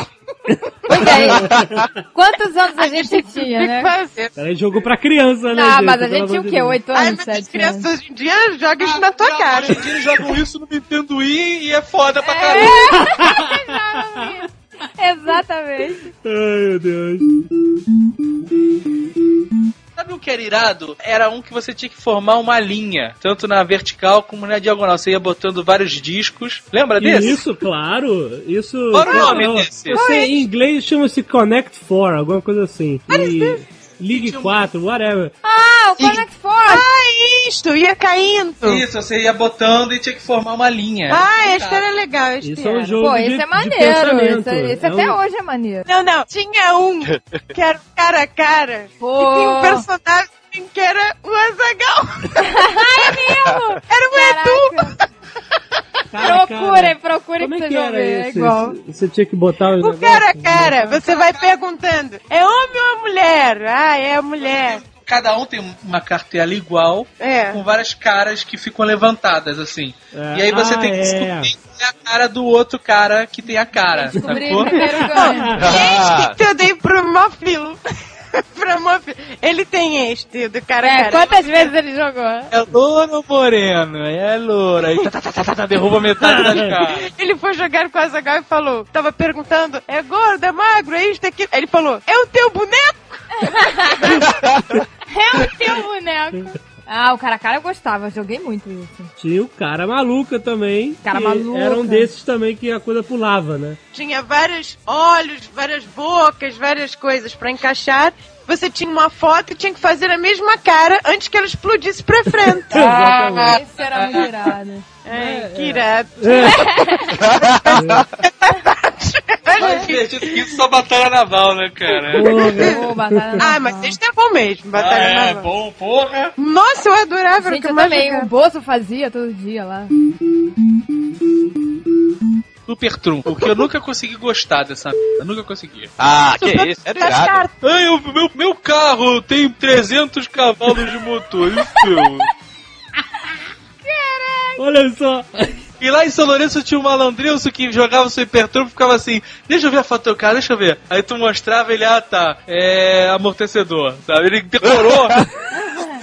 Speaker 3: Pois é. Quantos anos a gente tinha,
Speaker 5: Tem que
Speaker 3: né?
Speaker 5: fazer.
Speaker 2: Era jogo pra criança, né?
Speaker 3: Não,
Speaker 2: gente?
Speaker 3: mas a gente tinha o quê?
Speaker 2: Deus.
Speaker 3: Oito
Speaker 5: Ai,
Speaker 3: anos,
Speaker 5: mas as crianças
Speaker 3: anos.
Speaker 5: hoje em dia jogam isso na tua cara.
Speaker 6: Hoje em dia eles jogam isso no Nintendo Wii e é foda pra caramba.
Speaker 3: Exatamente.
Speaker 2: Ai, meu Deus.
Speaker 6: Sabe o que era irado? Era um que você tinha que formar uma linha, tanto na vertical como na diagonal. Você ia botando vários discos. Lembra desse?
Speaker 2: Isso, claro. Isso.
Speaker 6: Qual o nome
Speaker 2: não,
Speaker 6: desse?
Speaker 2: Você, em inglês chama-se Connect 4, alguma coisa assim. E League 4, whatever.
Speaker 3: Ah, o Connect Force.
Speaker 5: Ah, isto, ia caindo.
Speaker 6: Isso, você ia botando e tinha que formar uma linha.
Speaker 5: Ah, este era legal. Este
Speaker 2: Isso é um
Speaker 5: era.
Speaker 2: jogo
Speaker 3: Pô,
Speaker 2: de,
Speaker 3: esse é maneiro. Esse, esse
Speaker 2: É
Speaker 3: até
Speaker 2: um-
Speaker 3: hoje é maneiro.
Speaker 5: Não, não. Tinha um que era cara a cara.
Speaker 3: Pô.
Speaker 5: E tinha um personagem que era o Azagal.
Speaker 3: Mesmo?
Speaker 5: Era o Edu.
Speaker 2: Cara,
Speaker 3: Procurem,
Speaker 2: cara,
Speaker 3: procurem
Speaker 2: Como
Speaker 3: pra
Speaker 2: é
Speaker 3: vocês
Speaker 2: que
Speaker 3: vão ver. É
Speaker 2: esse?
Speaker 3: igual.
Speaker 2: Você tinha que botar
Speaker 5: O
Speaker 2: negócios?
Speaker 5: cara a cara. Você vai perguntando. É homem ou é mulher? Ah, é mulher.
Speaker 6: Cada um tem uma cartela igual,
Speaker 5: É.
Speaker 6: com várias caras que ficam levantadas, assim.
Speaker 2: É.
Speaker 6: E aí você
Speaker 2: Ah,
Speaker 6: tem que
Speaker 2: é.
Speaker 6: descobrir qual é a cara do outro cara que tem a cara.
Speaker 3: Descobri
Speaker 6: Sacou?
Speaker 3: primeiro ganho.
Speaker 5: Este que eu dei pro Mofilo. pra Mofilo. Ele tem este do cara a
Speaker 3: É,
Speaker 5: cara.
Speaker 3: quantas vezes ele jogou?
Speaker 6: É louro ou moreno? É louro. Aí tá, tá, tá, tá, tá, derruba metade das caras.
Speaker 5: Ele foi jogar com o Azagal e falou, tava perguntando, é gordo, é magro, é isto, é aquilo. Aí ele falou, é o teu boneco?
Speaker 3: É o teu boneco. Ah, o cara a cara eu gostava, eu joguei muito isso.
Speaker 2: Tinha o cara maluca também.
Speaker 3: Cara maluca.
Speaker 2: Era um desses também que a coisa pulava, né?
Speaker 5: Tinha vários olhos, várias bocas, várias coisas pra encaixar. Você tinha uma foto e tinha que fazer a mesma cara antes que ela explodisse pra frente.
Speaker 2: Exatamente.
Speaker 3: Isso era muito irado.
Speaker 5: Ai, que irado.
Speaker 6: Mais divertido que isso só batalha naval, né, cara?
Speaker 2: Porra.
Speaker 3: Batalha
Speaker 5: Ah,
Speaker 3: naval.
Speaker 5: mas este é bom mesmo, Batalha
Speaker 6: Ah, é,
Speaker 5: Naval.
Speaker 6: bom, porra.
Speaker 5: Nossa, eu adorava.
Speaker 3: Gente,
Speaker 5: que
Speaker 3: eu também. O Bozo fazia todo dia lá.
Speaker 6: Super trunfo. O que eu nunca consegui gostar dessa merda. Nunca consegui.
Speaker 7: Ah, que isso? Era irado.
Speaker 6: Ai, o meu, meu carro tem 300 cavalos de motor. Isso.
Speaker 2: Olha só.
Speaker 6: E lá em São Lourenço tinha um malandrilso que jogava o Super Trunfo e ficava assim, deixa eu ver a foto do teu carro, deixa eu ver. Aí tu mostrava ele, ah tá, é amortecedor, sabe? Ele decorou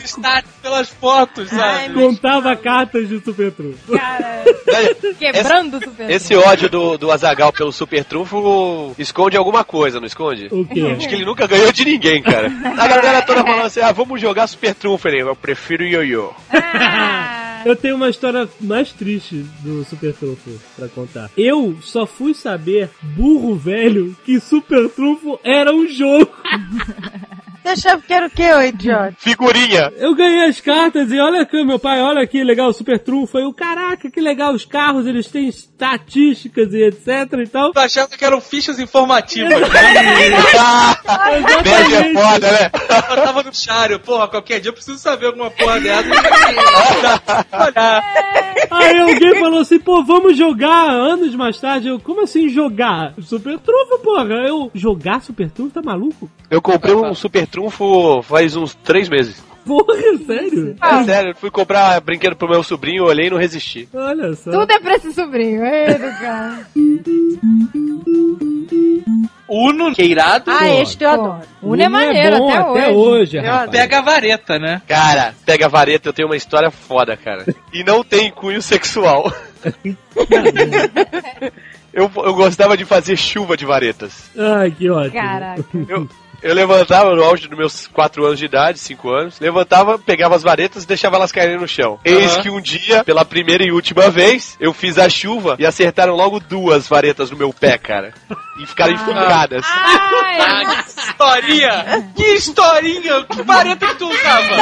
Speaker 6: estádio pelas fotos,
Speaker 5: Ai,
Speaker 6: sabe?
Speaker 2: Contava cartas de Super Trunfo.
Speaker 3: Cara,
Speaker 7: Esse,
Speaker 3: quebrando o super.
Speaker 7: esse ódio do, do Azagal pelo Super Trunfo esconde alguma coisa, não esconde?
Speaker 2: O quê?
Speaker 7: Acho que ele nunca ganhou de ninguém, cara. A galera toda falando assim, ah, vamos jogar Super Trunfo. Ele, eu prefiro ioiô.
Speaker 3: Ah,
Speaker 2: Eu tenho uma história mais triste do Super Trunfo pra contar. Eu só fui saber, burro velho, que Super Trunfo era um jogo.
Speaker 5: Você achava que era o quê, ô idiota?
Speaker 7: Figurinha.
Speaker 2: Eu ganhei as cartas e olha aqui, meu pai, olha que legal o Super Trunfo. Eu, caraca, que legal, os carros, eles têm estatísticas e etc e tal.
Speaker 6: Tu achava que eram fichas informativas, né?
Speaker 7: Nerd é foda, né?
Speaker 6: Eu tava no chário, porra, qualquer dia eu preciso saber alguma porra dessa.
Speaker 2: Aí alguém falou assim, pô, vamos jogar anos mais tarde. Eu, como assim jogar? Super Trunfo, porra. Eu, jogar Super Trunfo, tá maluco?
Speaker 7: Eu comprei um Super Trunfo faz uns três meses.
Speaker 2: Porra, sério?
Speaker 7: É sério, fui comprar brinquedo pro meu sobrinho, olhei e não resisti.
Speaker 2: Olha só.
Speaker 3: tudo é pra esse sobrinho. Do cara.
Speaker 6: Uno, que é irado.
Speaker 5: Ah, este eu adoro.
Speaker 3: Uno é maneiro
Speaker 2: bom
Speaker 3: até, hoje.
Speaker 5: Eu
Speaker 2: rapaz.
Speaker 6: Pega a vareta, né?
Speaker 7: Cara, pega a vareta, eu tenho uma história foda, cara. E não tem cunho sexual. eu, eu gostava de fazer chuva de varetas.
Speaker 2: Ai, que ótimo.
Speaker 3: Caraca.
Speaker 7: Eu, eu levantava no auge dos meus 4 anos de idade, 5 anos, levantava, pegava as varetas e deixava elas caírem no chão. Eis que um dia, pela primeira e última vez, eu fiz a chuva e acertaram logo duas varetas no meu pé, cara. E ficaram.
Speaker 3: Ai,
Speaker 6: Ah, que historinha! Que historinha! Que vareta que tu usava?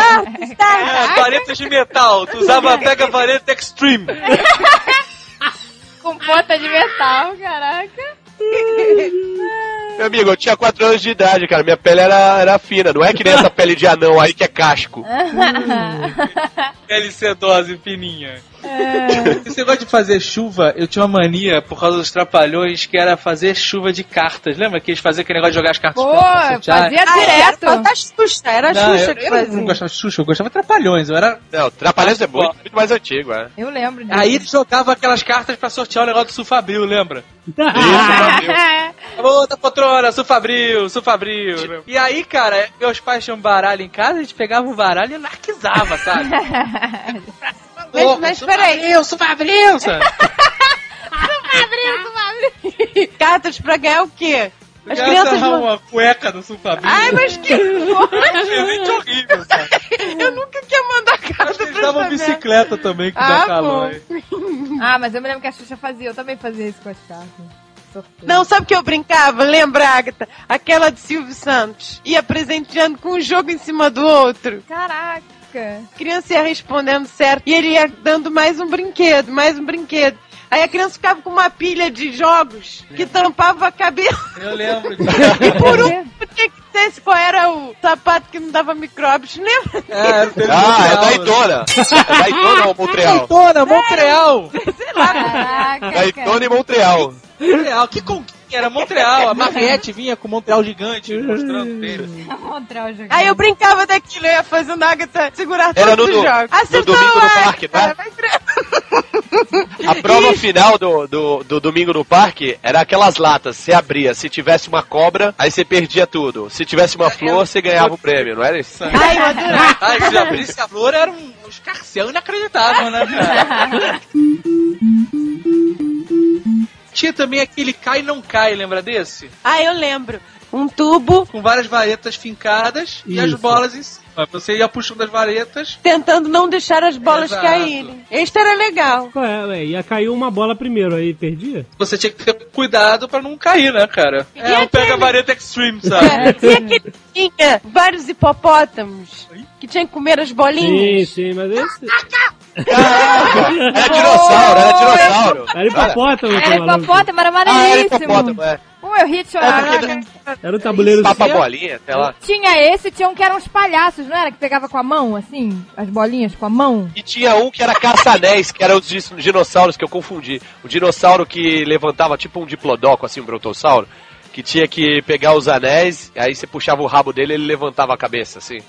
Speaker 6: É, varetas de metal. Tu usava pega vareta extreme.
Speaker 3: com ponta de metal, caraca.
Speaker 7: Meu amigo, eu tinha 4 anos de idade, cara. Minha pele era, era fina. Não é que nem essa pele de anão aí que é casco.
Speaker 6: Pele sedosa e fininha. Esse negócio de fazer chuva, eu tinha uma mania por causa dos trapalhões que era fazer chuva de cartas. Lembra que eles faziam aquele negócio de jogar as cartas
Speaker 3: Pô,
Speaker 6: pra
Speaker 3: fazia
Speaker 5: Ah, era
Speaker 3: direto.
Speaker 5: só da Xuxa, era a
Speaker 6: Não,
Speaker 5: Xuxa
Speaker 6: eu,
Speaker 5: que
Speaker 6: eu não
Speaker 5: fazia.
Speaker 6: gostava de Xuxa, eu gostava de trapalhões. Eu era...
Speaker 7: Não, Trapalhões é muito, muito mais antigo, é.
Speaker 3: Eu lembro disso.
Speaker 6: Aí eles jogavam aquelas cartas pra sortear o negócio do Sufabril, lembra?
Speaker 3: É.
Speaker 6: Outra poltrona, Sufabril, Sufabril. E aí, cara, meus pais tinham baralho em casa, a gente pegava o baralho e anarquizava, sabe?
Speaker 5: Mas, mas peraí,
Speaker 6: Sufabril, Sufabril, sabe?
Speaker 5: cartas pra ganhar o quê? As
Speaker 6: Pegava
Speaker 5: crianças
Speaker 6: uma,
Speaker 5: não...
Speaker 6: uma cueca do Sufabril.
Speaker 5: Ai, mas que
Speaker 6: Presente horrível, sabe?
Speaker 5: eu nunca queria mandar carta
Speaker 6: Eles
Speaker 5: pra
Speaker 6: davam
Speaker 5: essa merda.
Speaker 6: bicicleta também, que
Speaker 5: Ah,
Speaker 6: dá calor.
Speaker 3: Ah, mas eu me lembro que a Xuxa fazia. Eu também fazia isso com as cartas. Sorteio.
Speaker 5: Não, sabe que eu brincava? Lembra, Agatha? Aquela de Silvio Santos. Ia presenteando com um jogo em cima do outro.
Speaker 3: Caraca.
Speaker 5: A criança ia respondendo certo e ele ia dando mais um brinquedo, mais um brinquedo. Aí a criança ficava com uma pilha de jogos que tampava a cabeça.
Speaker 6: Eu lembro disso.
Speaker 5: E por um tinha que ter qual era o sapato que não dava micróbios. Lembra?
Speaker 6: É,
Speaker 7: Ah, é
Speaker 6: Montreal,
Speaker 7: da Itona. É da Itona ou Montreal?
Speaker 6: Daytona, Montreal!
Speaker 3: Caraca.
Speaker 7: Da Itona e Montreal.
Speaker 6: Montreal, que conquista era Montreal. A Marrete vinha com Montreal gigante mostrando tênis.
Speaker 3: Montreal jogando.
Speaker 5: Aí eu brincava daquilo, eu ia fazendo a Agatha segurar
Speaker 7: Era
Speaker 5: todos
Speaker 7: no
Speaker 5: os jogos.
Speaker 7: no
Speaker 5: Acertou
Speaker 7: domingo no
Speaker 5: a Agatha,
Speaker 7: parque, tá? A prova final do, do, do domingo no parque era aquelas latas. Você abria, se tivesse uma cobra, aí você perdia tudo. Se tivesse uma flor, você ganhava o prêmio, não era isso?
Speaker 5: Ai, eu adorava.
Speaker 6: Ah, se abrisse a flor era um escarcel inacreditável, né, cara? Tinha também aquele cai e não cai, lembra desse?
Speaker 5: Ah, eu lembro. Um tubo
Speaker 6: Com várias varetas fincadas e as
Speaker 2: Isso.
Speaker 6: bolas em cima. Você ia puxando as varetas.
Speaker 5: tentando não deixar as bolas
Speaker 6: Exato.
Speaker 5: caírem. Este era legal.
Speaker 2: É, ué? Ia cair uma bola primeiro, aí perdia?
Speaker 6: Você tinha que ter cuidado pra não cair, né, cara? É,
Speaker 5: E
Speaker 6: pega
Speaker 5: aquele-
Speaker 6: a vareta extreme, sabe?
Speaker 5: É, e aquele que tinha vários hipopótamos que tinha que comer as
Speaker 2: Sim,
Speaker 5: bolinhas?
Speaker 2: sim, mas esse.
Speaker 7: Era dinossauro, era dinossauro.
Speaker 2: Era hipopótamo,
Speaker 3: Era hipopótamo, era
Speaker 7: Ah, era
Speaker 3: maneiríssimo.
Speaker 7: hipopótamo, é.
Speaker 3: Pô, eu ri de chorar.
Speaker 7: É,
Speaker 3: cara.
Speaker 2: Era o tabuleiro
Speaker 7: Papa
Speaker 2: do
Speaker 7: bolinha, sei lá.
Speaker 3: Tinha esse, tinha um que eram uns palhaços, não era? Que pegava com a mão, assim, as bolinhas com a mão.
Speaker 7: E tinha um que era caça-anéis, que era os dinossauros que eu confundi. O dinossauro que levantava tipo um diplodoco, assim, um brontossauro. Que tinha que pegar os anéis, aí você puxava o rabo dele e ele levantava a cabeça, assim.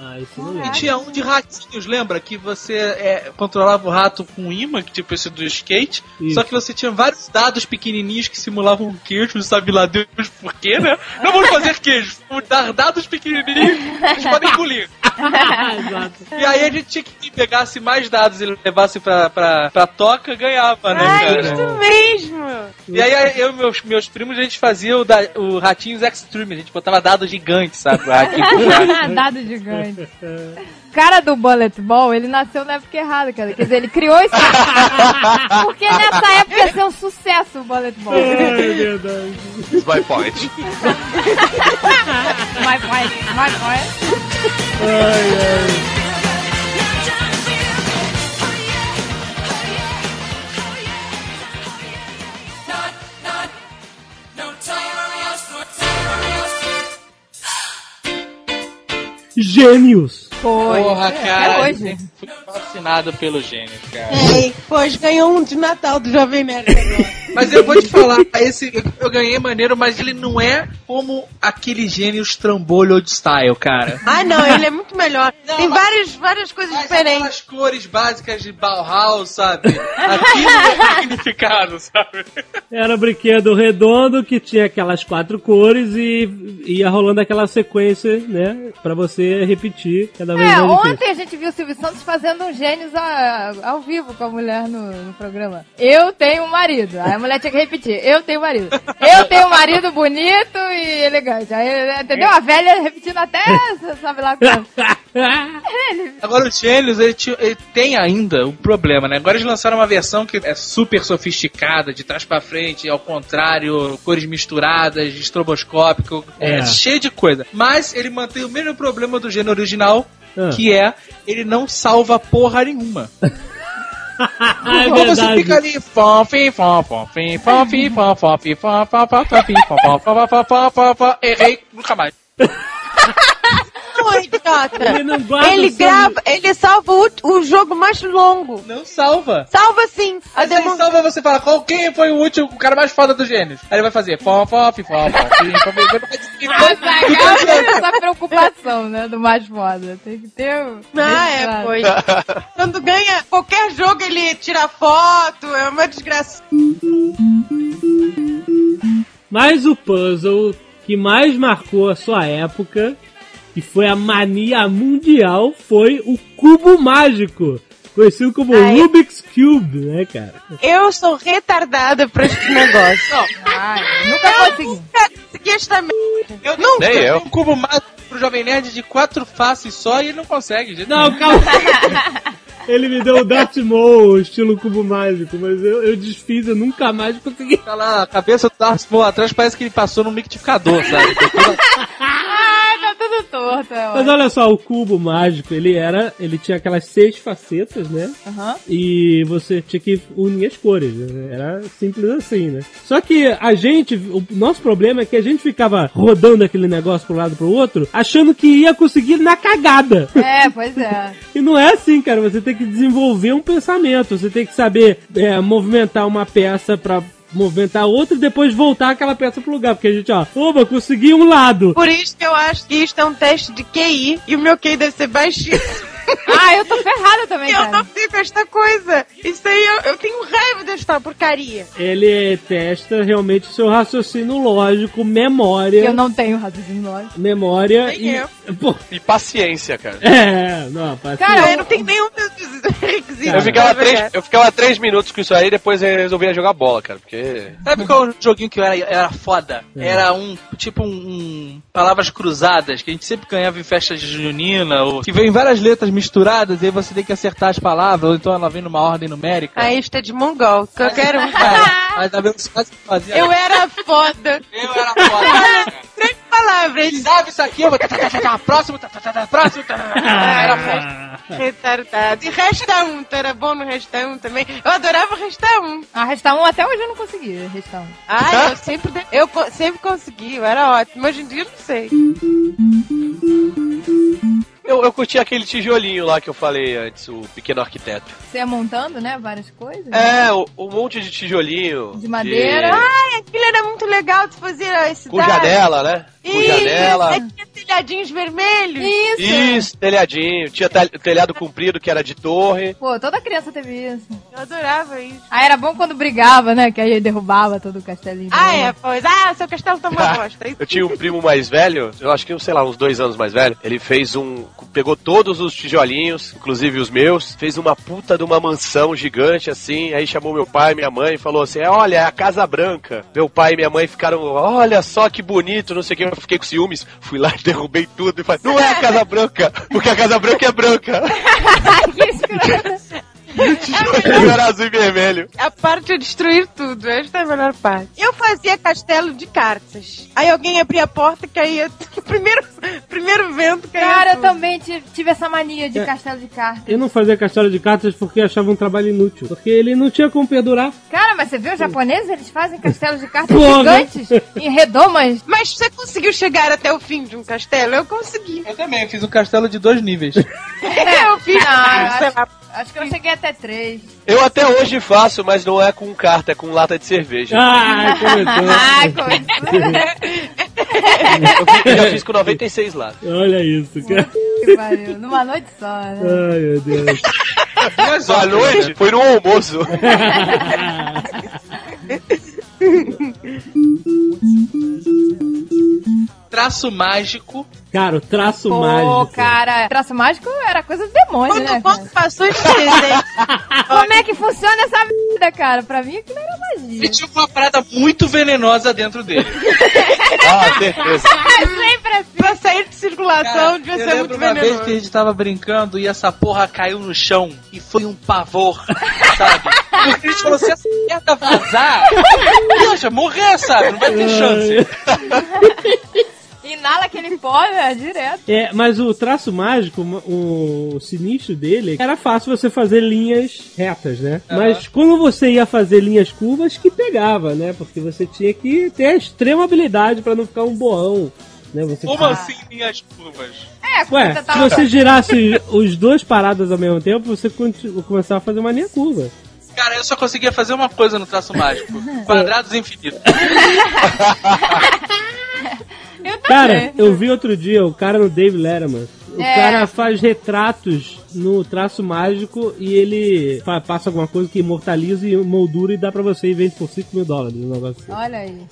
Speaker 2: Ah, isso não
Speaker 6: E tinha um de ratinhos, lembra? Que você é, controlava o rato com um imã, que tipo esse do skate.
Speaker 2: Isso.
Speaker 6: Só que você tinha vários dados pequenininhos que simulavam queijo, sabe lá Deus por quê, né? Não vamos fazer queijo, vamos dar dados pequenininhos que eles podem engolir.
Speaker 2: Exato.
Speaker 6: E aí a gente tinha que quem pegasse mais dados e levasse pra, pra, pra toca, ganhava, né,
Speaker 5: Ah,
Speaker 6: cara?
Speaker 5: isso mesmo.
Speaker 6: E aí eu e meus, meus primos, a gente fazia o, da, o Ratinhos Extreme, a gente botava dados gigantes, sabe? O ratinho puxava.
Speaker 3: Dado gigante. O cara do Bullet Ball, ele nasceu na época errada, cara. Quer dizer, ele criou isso. Porque nessa época ia ser um sucesso o Bullet Ball.
Speaker 2: É verdade.
Speaker 7: It's my point.
Speaker 3: My point, my point.
Speaker 2: Ai, ai. Gênios!
Speaker 3: Foi.
Speaker 6: Porra, cara,
Speaker 3: É hoje.
Speaker 6: fui fascinado pelo gênio, cara.
Speaker 5: Ei, pois ganhou um de Natal do Jovem Nerd agora.
Speaker 6: Mas eu vou te falar, esse eu ganhei maneiro, mas ele não é como aquele gênio Strambolho Old Style, cara.
Speaker 5: Ah, não, ele é muito melhor.
Speaker 6: Não,
Speaker 5: Tem
Speaker 6: mas-
Speaker 5: várias, várias coisas
Speaker 6: Mas
Speaker 5: diferentes.
Speaker 6: aquelas cores básicas de Bauhaus, sabe? Aquilo é significado, sabe?
Speaker 2: Era um brinquedo redondo que tinha aquelas quatro cores e ia rolando aquela sequência, né? Pra você repetir cada vez
Speaker 3: É,
Speaker 2: mais difícil.
Speaker 3: ontem a gente viu o Silvio Santos fazendo um gênios a- ao vivo com a mulher no, no programa. Eu tenho um marido. Aí a mulher tinha que repetir. Eu tenho marido. Eu tenho um marido bonito e elegante. Aí, entendeu? A velha repetindo até, sabe lá. Ele-
Speaker 6: Agora os gênios, ele, ele tem ainda um problema, né? Agora eles lançaram uma versão que é super sofisticada, de trás pra frente, ao contrário, cores misturadas, estroboscópico, é.
Speaker 2: É.
Speaker 6: cheio de coisa. Mas ele mantém o mesmo problema do gênero original,
Speaker 2: Ah.
Speaker 6: que é ele não salva porra nenhuma.
Speaker 2: Ah, é
Speaker 6: Então você
Speaker 2: verdade.
Speaker 6: fica ali, errei, nunca mais.
Speaker 5: Não, idiota.
Speaker 2: Ele não guarda
Speaker 5: Ele grava, ele salva o, o jogo mais longo.
Speaker 6: Não salva.
Speaker 5: Salva sim. A
Speaker 6: Mas aí
Speaker 5: demo...
Speaker 6: salva você fala, qual, quem foi o último, o cara mais foda dos gênios? Aí ele vai fazer fim,
Speaker 3: Ah, Zagal tem essa preocupação, né? Do mais foda. Tem que ter. o-
Speaker 5: Ah, é, pois. Quando ganha qualquer jogo, ele tira foto, é uma desgraça.
Speaker 2: Mas o puzzle que mais marcou a sua época, que foi a mania mundial, foi o cubo mágico. Conhecido como
Speaker 5: é?
Speaker 2: Rubik's Cube, né, cara?
Speaker 5: Eu sou retardada pra esse negócio.
Speaker 3: Ai, nunca consegui.
Speaker 5: Nunca consegui esta merda.
Speaker 6: Eu
Speaker 5: Nunca.
Speaker 7: Nem eu.
Speaker 6: um cubo mágico pro Jovem Nerd de quatro faces só e ele não consegue. gente.
Speaker 2: Não, calma. Ele me deu o Darth Maul, estilo cubo mágico, mas eu, eu desfiz, eu nunca mais consegui.
Speaker 6: Tá lá, a cabeça do Darth Maul atrás parece que ele passou num liquidificador, sabe?
Speaker 3: É,
Speaker 2: Mas olha só, o cubo mágico, ele era, ele tinha aquelas seis facetas, né?
Speaker 3: Aham.
Speaker 2: E você tinha que unir as cores, né? Era simples assim, né? Só que a gente, o nosso problema é que a gente ficava rodando aquele negócio pro lado pro outro, achando que ia conseguir na cagada.
Speaker 3: É, pois é.
Speaker 2: E não é assim, cara. Você tem que desenvolver um pensamento. Você tem que saber é, movimentar uma peça pra movimentar outra e depois voltar aquela peça pro lugar. Porque a gente, ó, oba, consegui um lado.
Speaker 5: Por isso que eu acho que isto é um teste de QI e o meu QI deve ser baixíssimo.
Speaker 3: Ah, eu tô ferrada também,
Speaker 5: eu
Speaker 3: cara.
Speaker 5: não sei com esta coisa. Isso aí, eu, eu tenho raiva desta porcaria.
Speaker 2: Ele testa realmente o seu raciocínio lógico, memória.
Speaker 3: Eu não tenho raciocínio lógico.
Speaker 2: Memória
Speaker 5: Nem
Speaker 2: e.
Speaker 5: eu.
Speaker 2: Pô,
Speaker 7: E paciência, cara.
Speaker 2: é, não, paciência.
Speaker 3: Cara,
Speaker 5: eu não tenho nenhum desses requisitos.
Speaker 2: Cara.
Speaker 7: Eu ficava, três, eu ficava três minutos com isso aí e depois eu resolvia jogar bola, cara. Porque.
Speaker 6: Sabe qual joguinho que era, era foda? Era um, tipo um Palavras Cruzadas, que a gente sempre ganhava em festas de junina, ou que vem várias letras misturadas, e aí você tem que acertar as palavras, ou então ela vem numa ordem numérica.
Speaker 5: Isto é de mongol. Qualquer um.
Speaker 6: Mas a velocidade que fazia.
Speaker 5: Eu era foda.
Speaker 6: eu era foda.
Speaker 5: Três palavras.
Speaker 6: Sabe isso aqui? Eu vou... Próximo, próximo. tá. Era foda.
Speaker 5: Retardado. E resta um. Tu era bom no resta um também. Eu adorava resta um.
Speaker 3: Ah, restar um até hoje eu não consegui. Restar um.
Speaker 5: Ah, eu sempre, de- eu sempre consegui. Eu era ótimo. Hoje em dia eu não sei.
Speaker 7: Eu, eu curti aquele tijolinho lá que eu falei antes, o pequeno arquiteto.
Speaker 3: Você ia montando, né? Várias coisas.
Speaker 7: É, o, um monte de tijolinho.
Speaker 3: De madeira.
Speaker 5: Ai, aquilo era muito legal. Tu fazia esse
Speaker 7: Com janela, né? Com
Speaker 5: Isso,
Speaker 7: janela.
Speaker 5: aí tinha telhadinhos vermelhos.
Speaker 3: Isso.
Speaker 7: Isso, telhadinho. Tinha tel- telhado comprido que era de torre.
Speaker 3: Pô, toda criança teve isso.
Speaker 5: Eu adorava isso.
Speaker 3: Ah, era bom quando brigava, né? Que aí derrubava todo o castelinho.
Speaker 5: Ah, é, pois. Ah, seu castelo tá uma bosta. Isso
Speaker 7: Eu tinha um primo mais velho, eu acho que, sei lá, uns dois anos mais velho. Ele fez um. Pegou todos os tijolinhos, inclusive os meus, fez uma puta de uma mansão gigante assim. Aí chamou meu pai e minha mãe e falou assim: Olha, é a Casa Branca. Meu pai e minha mãe ficaram, olha só que bonito, não sei o que. Eu fiquei com ciúmes, fui lá derrubei tudo e falei: Não é a Casa Branca, porque a Casa Branca é branca.
Speaker 3: que
Speaker 7: era azul e vermelho.
Speaker 5: A parte de destruir tudo, esta é a melhor parte. Eu fazia castelo de cartas. Aí alguém abria a porta, caía. Primeiro, primeiro vento caía.
Speaker 3: Cara, eu
Speaker 5: tudo.
Speaker 3: também tive, tive essa mania
Speaker 2: É.
Speaker 3: de castelo de cartas.
Speaker 2: Eu não fazia castelo de cartas porque achava um trabalho inútil. Porque ele não tinha como perdurar.
Speaker 3: Cara, mas você viu os japoneses? Eles fazem castelos de cartas
Speaker 2: Porra.
Speaker 3: gigantes, em redomas.
Speaker 5: Mas você conseguiu chegar até o fim de um castelo? Eu consegui.
Speaker 6: Eu também fiz um castelo de dois níveis.
Speaker 5: eu fiz,
Speaker 3: Ah,
Speaker 5: sei lá,
Speaker 3: Acho que eu cheguei até três.
Speaker 7: Eu até hoje faço, mas não é com carta, é com lata de cerveja.
Speaker 2: Ah, começou.
Speaker 3: Ah, começou.
Speaker 7: Eu já fiz com 96 latas.
Speaker 2: Olha isso, cara.
Speaker 3: que pariu. Numa noite só, né?
Speaker 2: Ai, meu Deus.
Speaker 7: Mas à noite foi no almoço.
Speaker 6: Traço mágico.
Speaker 2: Cara, o traço
Speaker 3: Pô,
Speaker 2: mágico.
Speaker 3: cara, traço mágico era coisa do demônio,
Speaker 5: Quando
Speaker 3: né?
Speaker 5: o povo
Speaker 3: Cara?
Speaker 5: passou esse desenho.
Speaker 3: Como é que funciona essa vida, cara? Pra mim aquilo era
Speaker 6: E
Speaker 3: magia.
Speaker 6: tinha uma parada muito venenosa dentro dele.
Speaker 7: Ah, certeza.
Speaker 3: É sempre assim.
Speaker 5: pra sair de circulação
Speaker 6: Cara,
Speaker 5: devia
Speaker 6: eu
Speaker 5: ser
Speaker 6: lembro
Speaker 5: muito
Speaker 6: uma vez
Speaker 5: venenoso.
Speaker 6: que a gente tava brincando e essa porra caiu no chão e foi um pavor, sabe? Porque a gente falou, se essa merda vazar, poxa, morrer, sabe? Não vai ter chance.
Speaker 3: Inala aquele pó, né? Direto.
Speaker 2: É, mas o traço mágico, o, sinistro dele, era fácil você fazer linhas retas, né? Mas quando você ia fazer linhas curvas, que pegava, né? Porque você tinha que ter a extrema habilidade pra não ficar um borrão. Né? Você
Speaker 6: Como
Speaker 2: tinha-
Speaker 6: assim linhas curvas?
Speaker 3: É,
Speaker 2: Ué,
Speaker 3: você
Speaker 2: se você girasse os dois paradas ao mesmo tempo, você continu- começava a fazer uma linha curva.
Speaker 6: Cara, eu só conseguia fazer uma coisa no traço mágico: quadrados infinitos.
Speaker 3: Eu.
Speaker 2: Cara, eu vi outro dia o cara no Dave Letterman. O
Speaker 3: É.
Speaker 2: cara faz retratos no traço mágico e ele fa- passa alguma coisa que imortaliza e moldura e dá pra você e vende por 5 mil dólares. Um negócio assim.
Speaker 3: Olha aí.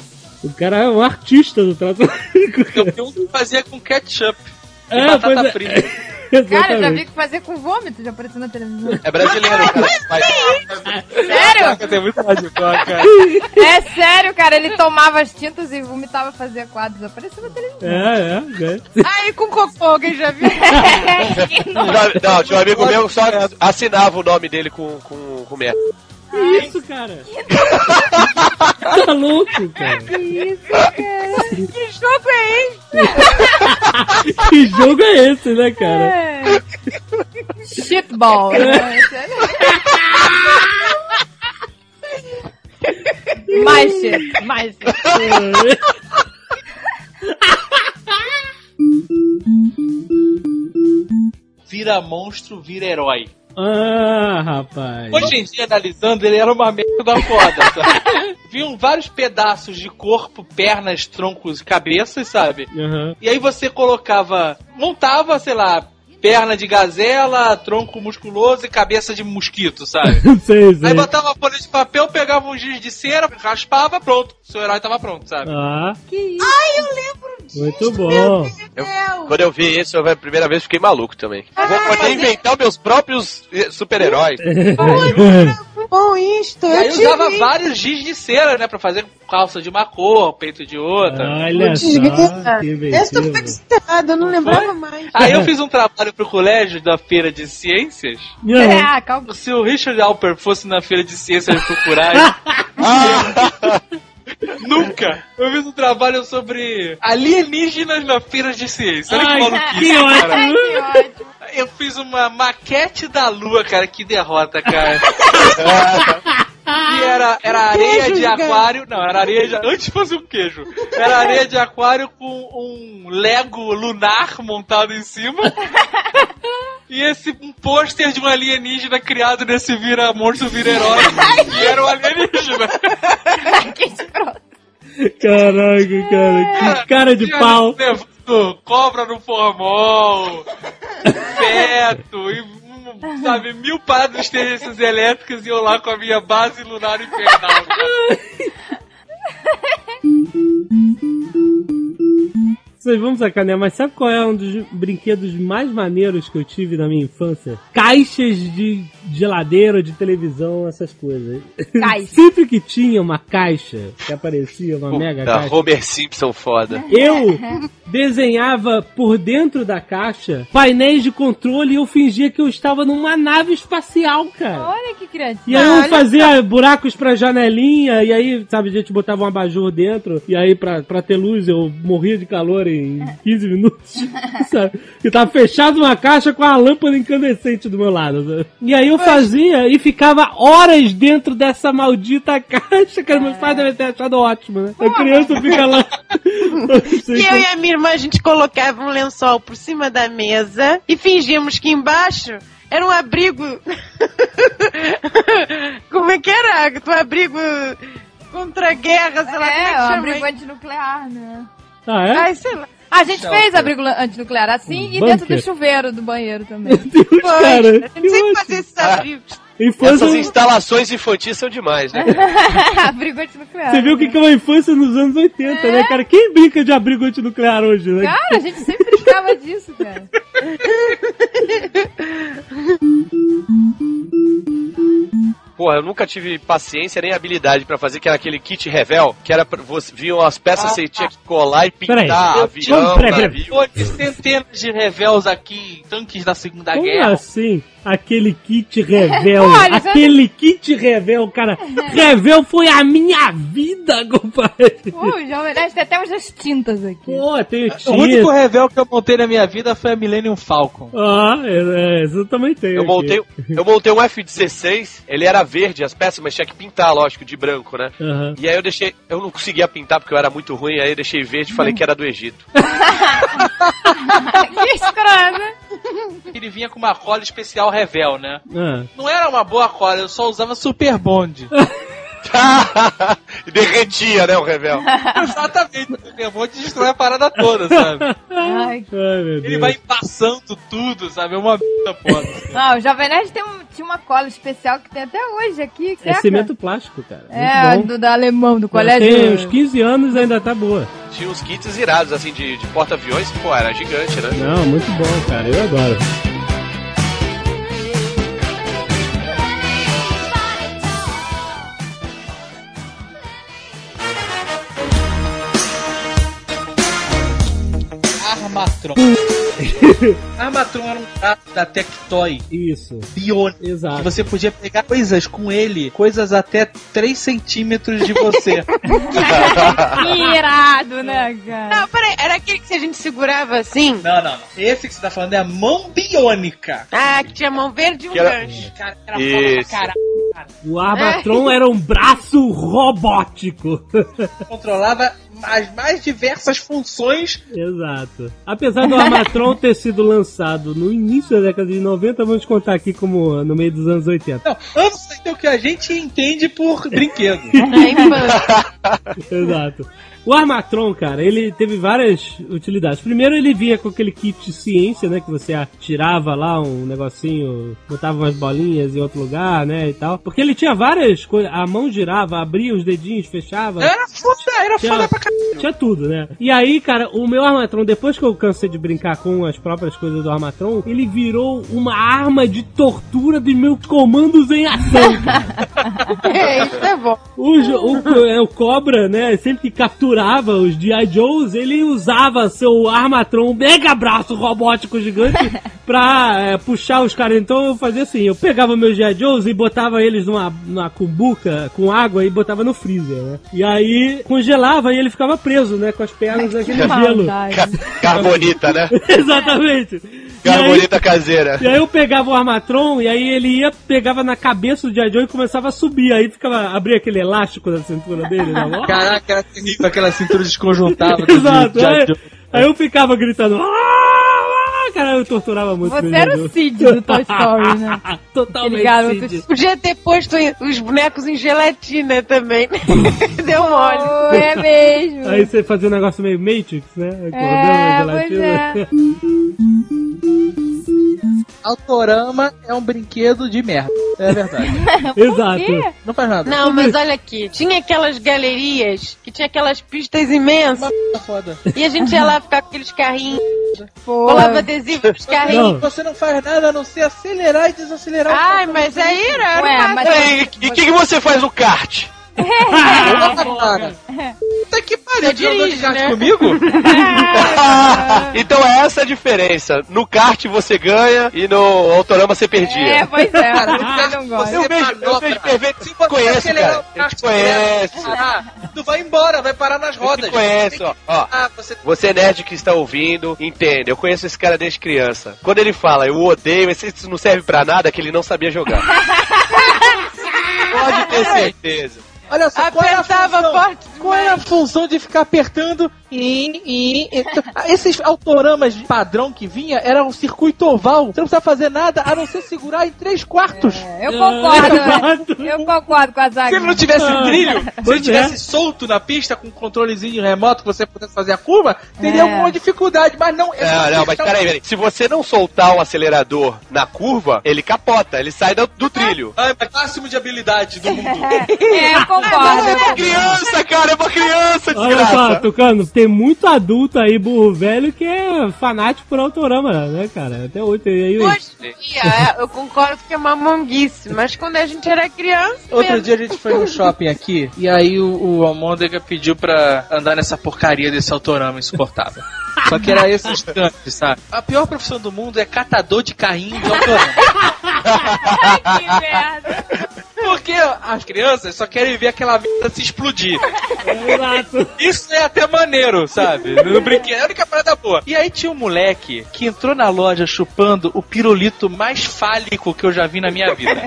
Speaker 2: O cara é um artista do traço mágico.
Speaker 6: Eu vi um que fazia com ketchup.
Speaker 2: É,
Speaker 6: batata
Speaker 2: pois é.
Speaker 3: Cara, eu já vi que fazer com vômito, já apareceu na televisão.
Speaker 7: É brasileiro, cara. Mas,
Speaker 3: Sério?
Speaker 6: Tem muito cara.
Speaker 3: É sério, cara. Ele tomava as tintas e vomitava fazer quadros. Apareceu na televisão.
Speaker 2: É, é, é.
Speaker 5: Ai, com cocô, alguém já viu?
Speaker 7: Não, não, tinha um amigo meu que só assinava o nome dele com, com, com merda.
Speaker 2: Que isso, cara? tá louco, cara?
Speaker 3: Que isso, cara?
Speaker 5: que jogo é esse?
Speaker 2: Que jogo é esse, né, cara?
Speaker 3: É. Shitball. né? mais shit, mais shit.
Speaker 6: Vira monstro, vira herói.
Speaker 2: Ah, rapaz.
Speaker 6: Hoje em dia, analisando, ele era uma merda da foda, sabe? Vinham vários pedaços de corpo, pernas, troncos e cabeças, sabe?
Speaker 2: Aham.
Speaker 6: E aí você colocava, montava, sei lá, perna de gazela, tronco musculoso e cabeça de mosquito, sabe?
Speaker 2: sei, sei.
Speaker 6: Aí botava uma folha de papel, pegava um giz de cera, raspava, pronto. Seu herói tava pronto, sabe?
Speaker 2: Ah,
Speaker 3: Que isso?
Speaker 5: Ai, eu lembro disso.
Speaker 2: muito bom.
Speaker 7: Eu- quando eu vi isso, eu, a primeira vez fiquei maluco também. Vou poder inventar meus próprios eh, super-heróis.
Speaker 5: Bom isto.
Speaker 6: E
Speaker 5: Eu
Speaker 6: aí usava vários giz de cera, né? Pra fazer calça de uma cor, peito de outra.
Speaker 2: Olha só,
Speaker 5: Essa foi
Speaker 2: inventivo.
Speaker 5: citada, eu não lembrava mais.
Speaker 6: Aí eu fiz um trabalho pro colégio da feira de ciências.
Speaker 2: Aham.
Speaker 3: Ah, calma.
Speaker 6: Se o Richard Alper fosse na feira de ciências procurar. Nunca! Eu fiz um trabalho sobre alienígenas na feira de ciências. Olha
Speaker 2: Ai,
Speaker 6: que maluquice,
Speaker 2: que
Speaker 6: cara.
Speaker 3: Ai, que ótimo.
Speaker 6: Eu fiz uma maquete da lua, cara. Que derrota, cara. E era, era areia
Speaker 5: queijo,
Speaker 6: de
Speaker 5: cara.
Speaker 6: aquário. Não, era areia de. Antes de fazer um queijo. Era areia de aquário com um Lego lunar montado em cima. E esse um pôster de um alienígena criado nesse vira monstro vira herói. E era um alienígena.
Speaker 3: Que escroto.
Speaker 2: Caraca, cara, que cara de pau.
Speaker 6: Cobra no formol, feto, e, hum, sabe, mil paradas de tendências elétricas e eu lá com a minha base lunar infernal.
Speaker 2: Vocês vão sacanear, mas sabe qual é um dos brinquedos mais maneiros que eu tive na minha infância? Caixas de geladeira, de televisão, essas coisas.
Speaker 3: Caixa.
Speaker 2: Sempre que tinha uma caixa que aparecia, uma mega
Speaker 7: Da
Speaker 2: caixa.
Speaker 7: Homer Simpson foda.
Speaker 2: Eu desenhava por dentro da caixa painéis de controle e eu fingia que eu estava numa nave espacial, cara.
Speaker 3: Olha que criativo.
Speaker 2: E aí eu fazia buracos pra janelinha, e aí, sabe, a gente botava um abajur dentro, e aí pra, pra ter luz eu morria de calor em 15 minutos, sabe? E tava fechado uma caixa com a lâmpada incandescente do meu lado, sabe? E aí eu fazia e ficava horas dentro dessa maldita caixa, cara, meus pais devem ter achado ótimo, né? A criança fica lá...
Speaker 5: E eu e a minha irmã, a gente colocava um lençol por cima da mesa e fingíamos que embaixo era um abrigo. Como é que era? Um abrigo contra a guerra, sei lá, como é
Speaker 3: É,
Speaker 5: que
Speaker 3: o
Speaker 5: chama?
Speaker 3: abrigo antinuclear, né?
Speaker 2: Ah, é?
Speaker 5: Ai, sei lá.
Speaker 3: A gente fez abrigo antinuclear assim e
Speaker 2: Bunker.
Speaker 3: dentro do chuveiro do banheiro também.
Speaker 2: Deus,
Speaker 5: Pois,
Speaker 2: cara.
Speaker 5: a gente sempre fazia esses abrigos.
Speaker 2: Infância,
Speaker 7: Essas instalações infantis são demais, né?
Speaker 3: abrigo antinuclear.
Speaker 2: você viu o que que é uma infância nos anos 80, né, cara? Quem brinca de abrigo antinuclear hoje, né?
Speaker 3: Cara, a gente sempre brincava disso, cara.
Speaker 7: Pô, eu nunca tive paciência nem habilidade pra fazer, que era aquele kit revel, que era pra você vinham as peças, você tinha que colar e pintar
Speaker 2: Peraí.
Speaker 7: avião,
Speaker 2: peraí, peraí.
Speaker 7: navio.
Speaker 6: Centenas de revels aqui, tanques da Segunda
Speaker 2: Como
Speaker 6: Guerra.
Speaker 2: assim? Aquele kit revel.
Speaker 3: Já-
Speaker 2: aquele kit revel, cara. Revel foi a minha vida, compadre.
Speaker 3: Pô, Nerd tem até umas tintas aqui.
Speaker 2: Pô, tem
Speaker 6: O único
Speaker 2: tinta.
Speaker 6: revel que eu montei na minha vida foi a Millennium Falcon.
Speaker 2: Ah, é, é, eu também tenho.
Speaker 7: Eu
Speaker 2: aqui.
Speaker 7: montei, eu montei um F-16, ele era verde as peças, mas tinha que pintar, lógico, de branco, né?
Speaker 2: Aham.
Speaker 7: E aí eu deixei, eu não conseguia pintar porque eu era muito ruim, aí eu deixei verde e falei que era do Egito.
Speaker 3: que escroto.
Speaker 6: Ele vinha com uma cola especial revel, né?
Speaker 2: Ah.
Speaker 6: Não era uma boa cola, eu só usava Super Bond.
Speaker 7: e derretia, né, o revel.
Speaker 6: Exatamente, o Bond destrói a parada toda, sabe?
Speaker 3: Ai,
Speaker 2: Ai, meu
Speaker 6: Ele
Speaker 2: Deus.
Speaker 6: vai embaçando tudo, sabe? É uma merda foda.
Speaker 3: Não, o Jovem Nerd tem um- tinha uma cola especial que tem até hoje aqui.
Speaker 2: É
Speaker 3: seca.
Speaker 2: cimento plástico, cara.
Speaker 3: É, do, da alemão, do
Speaker 2: Tem
Speaker 3: colégio.
Speaker 2: uns 15 anos e ainda tá boa.
Speaker 7: Tinha uns kits irados, assim, de, de porta-aviões, pô, era gigante, né?
Speaker 2: Não, muito bom, cara. Eu adoro.
Speaker 6: Armatron. Armatron era um braço da Tectoy
Speaker 2: Isso.
Speaker 6: biônico. Que
Speaker 2: Exato.
Speaker 6: você podia pegar coisas com ele, coisas até 3 centímetros de você.
Speaker 3: Que irado, né, cara?
Speaker 5: Não, peraí, era aquele que a gente segurava assim?
Speaker 6: não, não, não. Esse que você tá falando é a mão biônica.
Speaker 5: Ah, que tinha mão verde e um
Speaker 7: Que era-
Speaker 5: gancho.
Speaker 6: Cara, era foda pra
Speaker 7: Isso.
Speaker 6: caralho.
Speaker 2: O Armatron era um braço robótico.
Speaker 6: Controlava as mais diversas funções.
Speaker 2: Exato. Apesar do Armatron ter sido lançado no início da década de 90, vamos contar aqui como no meio dos anos 80.
Speaker 6: Não, anos então que a gente entende por brinquedo.
Speaker 5: A infância.
Speaker 2: Exato. O Armatron, cara, ele teve várias utilidades. Primeiro, ele vinha com aquele kit de ciência, né? Que você tirava lá um negocinho, botava umas bolinhas em outro lugar, né? E tal. Porque ele tinha várias coisas. A mão girava, abria os dedinhos, fechava.
Speaker 6: Era foda, era
Speaker 2: Tinha,
Speaker 6: foda pra caralho.
Speaker 2: tinha tudo, né? E aí, cara, o meu Armatron, depois que eu cansei de brincar com as próprias coisas do Armatron, ele virou uma arma de tortura dos meus comandos em ação, cara.
Speaker 5: É, isso é bom.
Speaker 2: O, o, é, o Cobra, né, sempre que capturava os G.I. Joes, ele usava seu Armatron mega braço robótico gigante pra é, puxar os caras. Então eu fazia assim, eu pegava meus G.I. Joes e botava eles numa, numa cumbuca com água e botava no freezer, né? E aí congelava e ele ficava preso, né, com as pernas naquele gelo.
Speaker 3: Maldade.
Speaker 7: Ca- Carbonita, né?
Speaker 2: Exatamente. E aí,
Speaker 7: Carbonita caseira.
Speaker 2: e aí eu pegava o Armatron e aí ele ia, pegava na cabeça do G.I. Joe e começava a subir. Aí ficava, abria aquele elástico da cintura dele, né?
Speaker 6: Caraca, era terrível aquela cintura desconjuntada.
Speaker 2: Exato. Aí, aí eu ficava gritando. "Ah!" Cara, eu torturava muito.
Speaker 3: Você era o. Cid do Toy Story, né?
Speaker 2: Totalmente.
Speaker 3: Garoto
Speaker 2: Cid.
Speaker 5: Podia ter posto os bonecos em gelatina também. Deu mole.
Speaker 3: Oh, é mesmo.
Speaker 2: Aí você fazia um negócio meio Matrix, né? Acordando
Speaker 3: É,
Speaker 2: na
Speaker 3: pois
Speaker 2: gelatina.
Speaker 3: é.
Speaker 6: Autorama é um brinquedo de merda. É verdade.
Speaker 2: Exato.
Speaker 6: Não faz nada.
Speaker 5: Não, mas olha aqui. Tinha aquelas galerias que tinha aquelas pistas imensas.
Speaker 6: Uma foda.
Speaker 5: E a gente ia lá ficar com aqueles carrinhos.
Speaker 3: Pô,
Speaker 5: Colava adesivo nos carrinhos.
Speaker 2: Não.
Speaker 6: Você não faz nada a não ser acelerar e desacelerar.
Speaker 5: Ai, mas aí era.
Speaker 3: Ué, mas-.
Speaker 7: E o que, que você faz no kart?
Speaker 6: Ah. Puta que pariu.
Speaker 5: Você
Speaker 6: Você de kart
Speaker 5: né?
Speaker 6: comigo?
Speaker 7: então essa é a diferença. No kart você ganha e no Autorama você perdia.
Speaker 3: É, pois é.
Speaker 6: Cara,
Speaker 3: Você não gosta.
Speaker 7: eu vejo, eu vejo perfeito.
Speaker 6: Se você acelerar
Speaker 7: cara.
Speaker 6: o
Speaker 7: Eu te conheço.
Speaker 6: parar, tu vai embora, vai parar nas
Speaker 7: Eu
Speaker 6: rodas.
Speaker 7: te conheço, ó. ó.
Speaker 6: Ah, você
Speaker 7: Você nerd que está ouvindo, entende. Eu conheço esse cara desde criança. Quando ele fala, eu odeio, esse isso não serve pra nada, é que ele não sabia jogar. Pode ter certeza.
Speaker 6: Olha só, qual era a
Speaker 5: Apertava
Speaker 6: função?
Speaker 5: forte
Speaker 6: Qual era a função de ficar apertando e, e, e- esses autoramas de padrão que vinha era um circuito oval. Você não precisa fazer nada a não ser segurar em três quartos.
Speaker 3: Eu concordo. eu concordo com a
Speaker 6: Se
Speaker 3: Zaga.
Speaker 6: ele não tivesse trilho, se
Speaker 2: Pois
Speaker 6: ele tivesse solto na pista com um controlezinho remoto que você pudesse fazer a curva, teria
Speaker 3: É.
Speaker 6: alguma dificuldade, mas não. é
Speaker 7: Não,
Speaker 6: uma
Speaker 7: não, mas peraí, peraí. Se você não soltar o acelerador na curva, ele capota, ele sai do, do trilho.
Speaker 6: Ai, mas máximo de habilidade do mundo.
Speaker 3: É, eu concordo.
Speaker 7: É pra criança, cara, é pra criança,
Speaker 2: Olha só,
Speaker 7: desgraça.
Speaker 2: Tucano, tem muito adulto aí, burro velho, que é fanático por autorama, né, cara? Até hoje tem aí.
Speaker 5: Hoje em dia, é, eu concordo que é uma monguice, mas quando a gente era criança.
Speaker 6: Outro
Speaker 5: mesmo.
Speaker 6: dia a gente foi no shopping aqui e aí o, o Almôndega pediu pra andar nessa porcaria desse autorama insuportável. Só que era esse instante, sabe? A pior profissão do mundo é catador de carrinho de autorama.
Speaker 3: que merda.
Speaker 6: Porque as crianças só querem ver aquela merda se explodir.
Speaker 2: Exato.
Speaker 6: Isso é até maneiro, sabe? No brinquedo, é a única parada boa. E aí tinha um moleque que entrou na loja chupando o pirulito mais fálico que eu já vi na minha vida.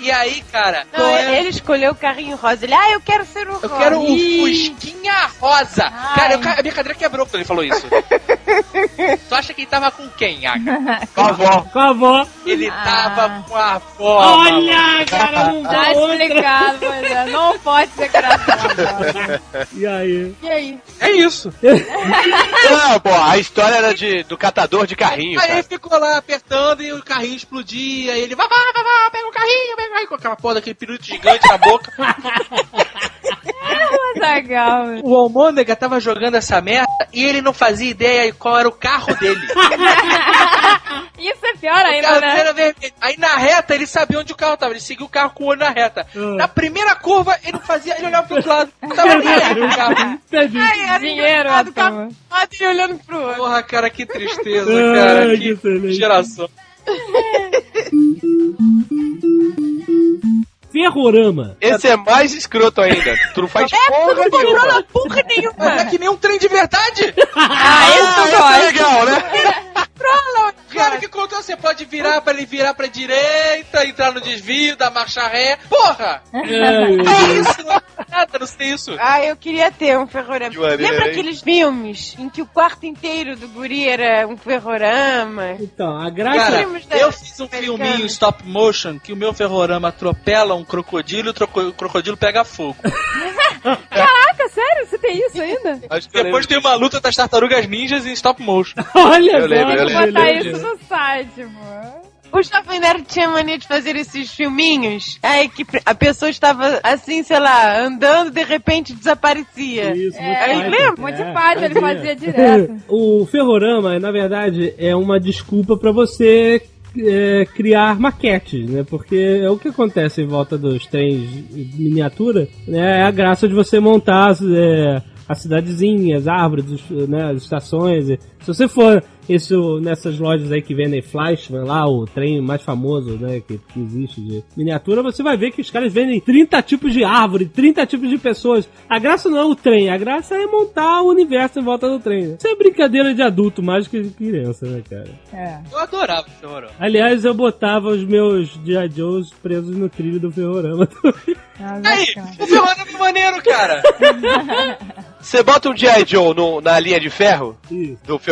Speaker 6: E aí, cara,
Speaker 5: Não,
Speaker 6: é-
Speaker 5: ele escolheu o carrinho rosa. Ele, ah, eu quero ser o rosa.
Speaker 6: eu quero um Fusquinha rosa.
Speaker 3: Ai.
Speaker 6: Cara, eu a minha cadeira quebrou quando ele falou isso. tu acha que ele tava com quem, Aga?
Speaker 7: Com a avó.
Speaker 2: Com a avó.
Speaker 6: Ele
Speaker 3: Ah.
Speaker 6: tava com a avó.
Speaker 2: Olha, cara, não
Speaker 3: Tá explicado, pois é. Não pode ser engraçado.
Speaker 2: E aí?
Speaker 5: E aí?
Speaker 6: É isso.
Speaker 7: Não, pô, a história era de, do catador de carrinho,
Speaker 6: Aí
Speaker 7: cara.
Speaker 6: ele ficou lá apertando e o carrinho explodia. E ele, vai, vai, vai, vai, pega o carrinho, pega o carrinho. Com aquela porra daquele pirulito gigante na boca.
Speaker 3: Legal.
Speaker 6: O Almôndega tava jogando essa merda e ele não fazia ideia de qual era o carro dele.
Speaker 3: Isso é pior ainda, né?
Speaker 6: Aí na reta ele sabia onde o carro tava. Ele seguia o carro com o olho na reta.
Speaker 2: Hum.
Speaker 6: Na primeira curva ele fazia, ele olhava pro outro lado. Não tava nem aí pro carro.
Speaker 5: Ai, era
Speaker 3: Dinheiro,
Speaker 5: o carro ele olhando pro outro.
Speaker 6: Porra, cara, que tristeza,
Speaker 2: Ai,
Speaker 6: cara.
Speaker 2: que
Speaker 6: Que
Speaker 2: excelente.
Speaker 6: geração.
Speaker 2: Ferrorama.
Speaker 7: Esse é mais escroto ainda. Tu não faz porra
Speaker 5: Não
Speaker 7: nenhuma.
Speaker 5: controla porra nenhuma.
Speaker 6: Mas é que nem um trem de verdade.
Speaker 3: Ah,
Speaker 7: Ah, esse é legal, né?
Speaker 6: Cara, que contou? Você pode virar pra ele virar pra direita, entrar no desvio, dar marcha ré. Porra! Que isso? Não é nada, não sei isso.
Speaker 5: Ah, eu queria ter um ferrorama. Lembra
Speaker 7: hein?
Speaker 5: aqueles filmes em que o quarto inteiro do guri era um ferrorama?
Speaker 2: Então, a graça.
Speaker 6: Cara, eu fiz um filminho stop motion que o meu ferrorama atropela um crocodilo e o crocodilo pega fogo.
Speaker 3: Caraca, sério? Você tem isso ainda?
Speaker 7: Acho que
Speaker 6: Depois tem uma luta das tartarugas ninjas em stop motion.
Speaker 2: Olha
Speaker 7: Eu lembro, eu
Speaker 2: que
Speaker 7: lembro.
Speaker 3: Botar isso no site, pô.
Speaker 5: O Jovem Nerd tinha mania de fazer esses filminhos. Aí que a pessoa estava assim, sei lá, andando, de repente desaparecia.
Speaker 2: Isso,
Speaker 3: É,
Speaker 2: muito
Speaker 5: lembra?
Speaker 2: fácil.
Speaker 3: Monty
Speaker 2: É,
Speaker 3: Python, ele fazia direto.
Speaker 2: O ferrorama, na verdade, é uma desculpa pra você é, criar maquetes, né? Porque é o que acontece em volta dos trens miniatura, né? É a graça de você montar as, é, as cidadezinhas, as árvores, né, as estações. Se você for isso nessas lojas aí que vendem Flashman lá, o trem mais famoso, né, que, que existe de miniatura, você vai ver que os caras vendem 30 tipos de árvore, 30 tipos de pessoas. A graça não é o trem, a graça é montar o universo em volta do trem. né? Isso é brincadeira de adulto mais que de criança, né, cara?
Speaker 3: É.
Speaker 6: Eu adorava o ferrorama.
Speaker 2: Aliás, eu botava os meus G.I. Joes presos no trilho do Ferrorama.
Speaker 3: Ah,
Speaker 6: Aí, o ferrorama é maneiro, cara.
Speaker 7: Você bota um G.I. Joe no- na linha de ferro
Speaker 2: Isso.
Speaker 7: do ferrorama,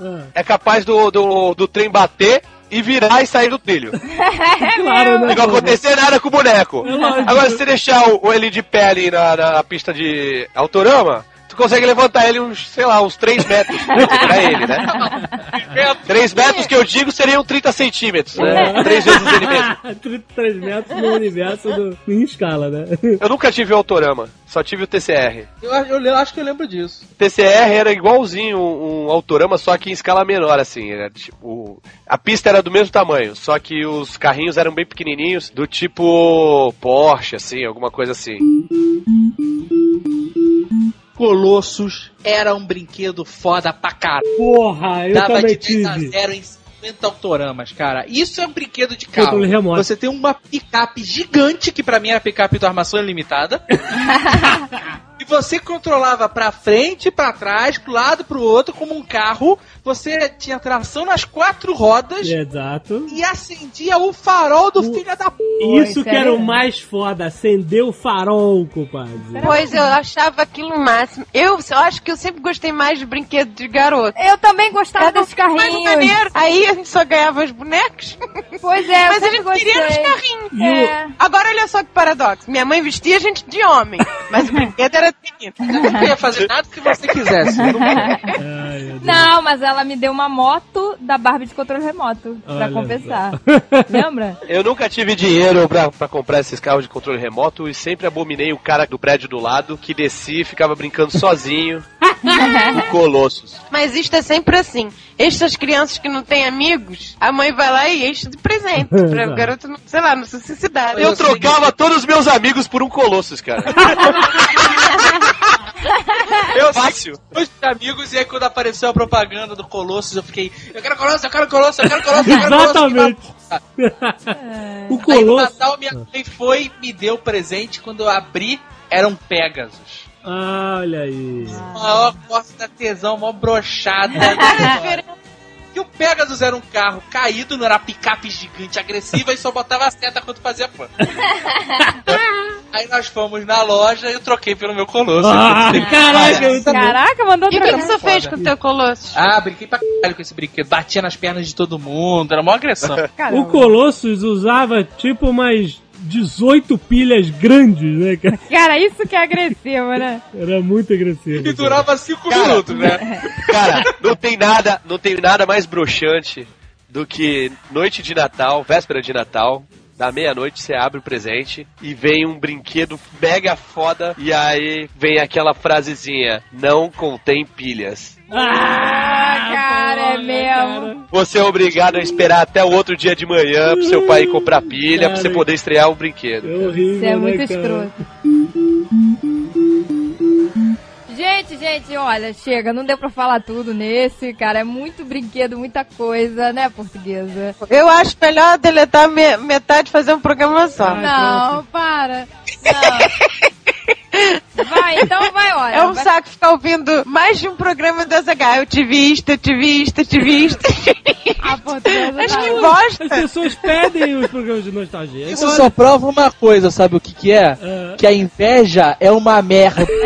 Speaker 2: Ah.
Speaker 7: é capaz do, do, do trem bater e virar e sair do trilho.
Speaker 2: claro, né?
Speaker 7: Não vai acontecer nada com o boneco.
Speaker 2: É.
Speaker 7: Agora, se você deixar o, ele de pé ali na, na pista de autorama, tu consegue levantar ele uns, sei lá, uns 3 metros pra ele, né? 3 metros que eu digo seriam 30 centímetros, né? 3 vezes ele mesmo.
Speaker 2: 33 metros no universo do, em escala, né?
Speaker 7: Eu nunca tive o autorama, só tive o TCR.
Speaker 6: Eu, eu, eu acho que eu lembro disso.
Speaker 7: TCR era igualzinho um, um autorama, só que em escala menor, assim. Era, tipo, a pista era do mesmo tamanho, só que os carrinhos eram bem pequenininhos, do tipo Porsche, assim, alguma coisa assim.
Speaker 6: Colossus era um brinquedo foda pra caralho.
Speaker 2: Porra, eu
Speaker 6: Dava
Speaker 2: também
Speaker 6: de 10 a
Speaker 2: tive.
Speaker 6: 0 em 50 autoramas, cara. Isso é um brinquedo de carro. Você tem uma picape gigante, que pra mim era a picape do Armação Ilimitada. você controlava pra frente, pra trás, pro lado, pro outro, como um carro. Você tinha tração nas quatro rodas
Speaker 2: Exato.
Speaker 6: e acendia o farol do filho da p.
Speaker 2: Isso que era o mais foda, acender o farol, compadre.
Speaker 5: Pois eu achava aquilo o máximo. Eu, eu acho que eu sempre gostei mais de brinquedo de garoto.
Speaker 3: Eu também gostava
Speaker 5: Era mais
Speaker 3: carrinhos.
Speaker 5: maneiro. Aí a gente só ganhava os bonecos.
Speaker 3: Pois é,
Speaker 5: Mas gente queria os carrinhos.
Speaker 2: O-
Speaker 3: É.
Speaker 5: Agora olha só que paradoxo. Minha mãe vestia a gente de homem, mas o brinquedo era
Speaker 6: Eu não ia fazer nada que você quisesse. Eu não-
Speaker 2: Ai,
Speaker 3: mas ela me deu uma moto da Barbie de controle remoto pra
Speaker 2: Olha
Speaker 3: compensar. Lembra?
Speaker 7: Eu nunca tive dinheiro pra, pra comprar esses carros de controle remoto e sempre abominei o cara do prédio do lado que descia e ficava brincando sozinho com Colossus.
Speaker 5: Mas isto é sempre assim. Estas crianças que não têm amigos, a mãe vai lá e enche de presente. Pra o garoto, não, sei lá, não se suicidar.
Speaker 7: Eu trocava todos os meus amigos por um Colossus, cara.
Speaker 6: Eu
Speaker 7: Fácil.
Speaker 6: Meus amigos, e aí quando apareceu a propaganda do Colossus, eu fiquei, eu quero Colossus, eu quero Colossus, eu quero Colossus, eu quero
Speaker 2: Exatamente.
Speaker 6: Colossus.
Speaker 2: o
Speaker 6: Aí no
Speaker 2: Colosso.
Speaker 6: Natal minha mãe foi e me deu presente, quando eu abri, era um Pegasus.
Speaker 2: Ah, olha aí.
Speaker 6: Maior costa tesão, maior brochada. E o Pegasus era um carro caído, não era picape gigante agressiva e só botava a seta quando fazia fã. Aí nós fomos na loja e eu troquei pelo meu Colosso.
Speaker 2: Ah, caraca.
Speaker 3: Caraca, mandou
Speaker 5: E o que, que
Speaker 3: trocar.
Speaker 5: você fez com o teu colosso?
Speaker 6: Ah, brinquei pra caralho com esse brinquedo. Batia nas pernas de todo mundo, era uma agressão.
Speaker 3: Caramba.
Speaker 2: O Colossus usava tipo umas 18 pilhas grandes, né, cara?
Speaker 3: Cara, isso que é agressivo, né?
Speaker 2: Era muito agressivo.
Speaker 6: E durava 5
Speaker 7: Cara.
Speaker 6: minutos, né?
Speaker 7: Cara, não tem nada, não tem nada mais broxante do que noite de Natal, véspera de Natal. Da meia-noite você abre o presente e vem um brinquedo mega foda e aí vem aquela frasezinha: não contém pilhas.
Speaker 3: Ah, cara, é mesmo.
Speaker 7: Você é obrigado a esperar até o outro dia de manhã pro seu pai comprar pilha pra você
Speaker 2: Cara.
Speaker 7: poder estrear o brinquedo.
Speaker 2: É horrível,
Speaker 3: Isso é
Speaker 2: né,
Speaker 3: muito
Speaker 2: cara?
Speaker 3: escroto. Gente, gente, olha, chega, não deu pra falar tudo nesse, cara, é muito brinquedo, muita coisa, né, portuguesa?
Speaker 5: Eu acho melhor deletar me- metade e fazer um programa só.
Speaker 3: não, para. Não. Vai, então vai, olha.
Speaker 5: É um
Speaker 3: vai-
Speaker 5: saco ficar ouvindo mais de um programa do Azaghal. Eu te vi isto, eu te vi isto, eu te vi isto.
Speaker 3: A portuguesa
Speaker 5: Acho
Speaker 3: tá-
Speaker 5: que
Speaker 2: As
Speaker 5: bosta.
Speaker 2: pessoas pedem os programas de nostalgia.
Speaker 6: Isso só prova uma coisa, sabe o que que é?
Speaker 2: Ah.
Speaker 6: Que a inveja é uma merda.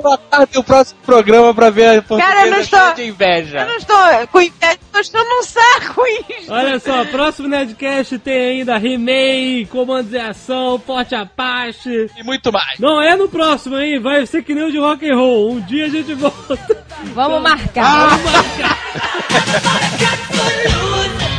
Speaker 6: Vou aguardar o próximo programa pra ver a
Speaker 5: Cara, eu não estou-
Speaker 6: de inveja.
Speaker 5: Eu não estou com inveja, eu estou num saco isso.
Speaker 2: Olha só, próximo Nerdcast tem ainda He-Man, Comandos em Ação, Forte Apache.
Speaker 6: E muito mais.
Speaker 2: Não é no próximo, hein? Vai ser que nem o de rock and roll. Um dia a gente volta.
Speaker 3: Vamos marcar.
Speaker 2: Vamos marcar.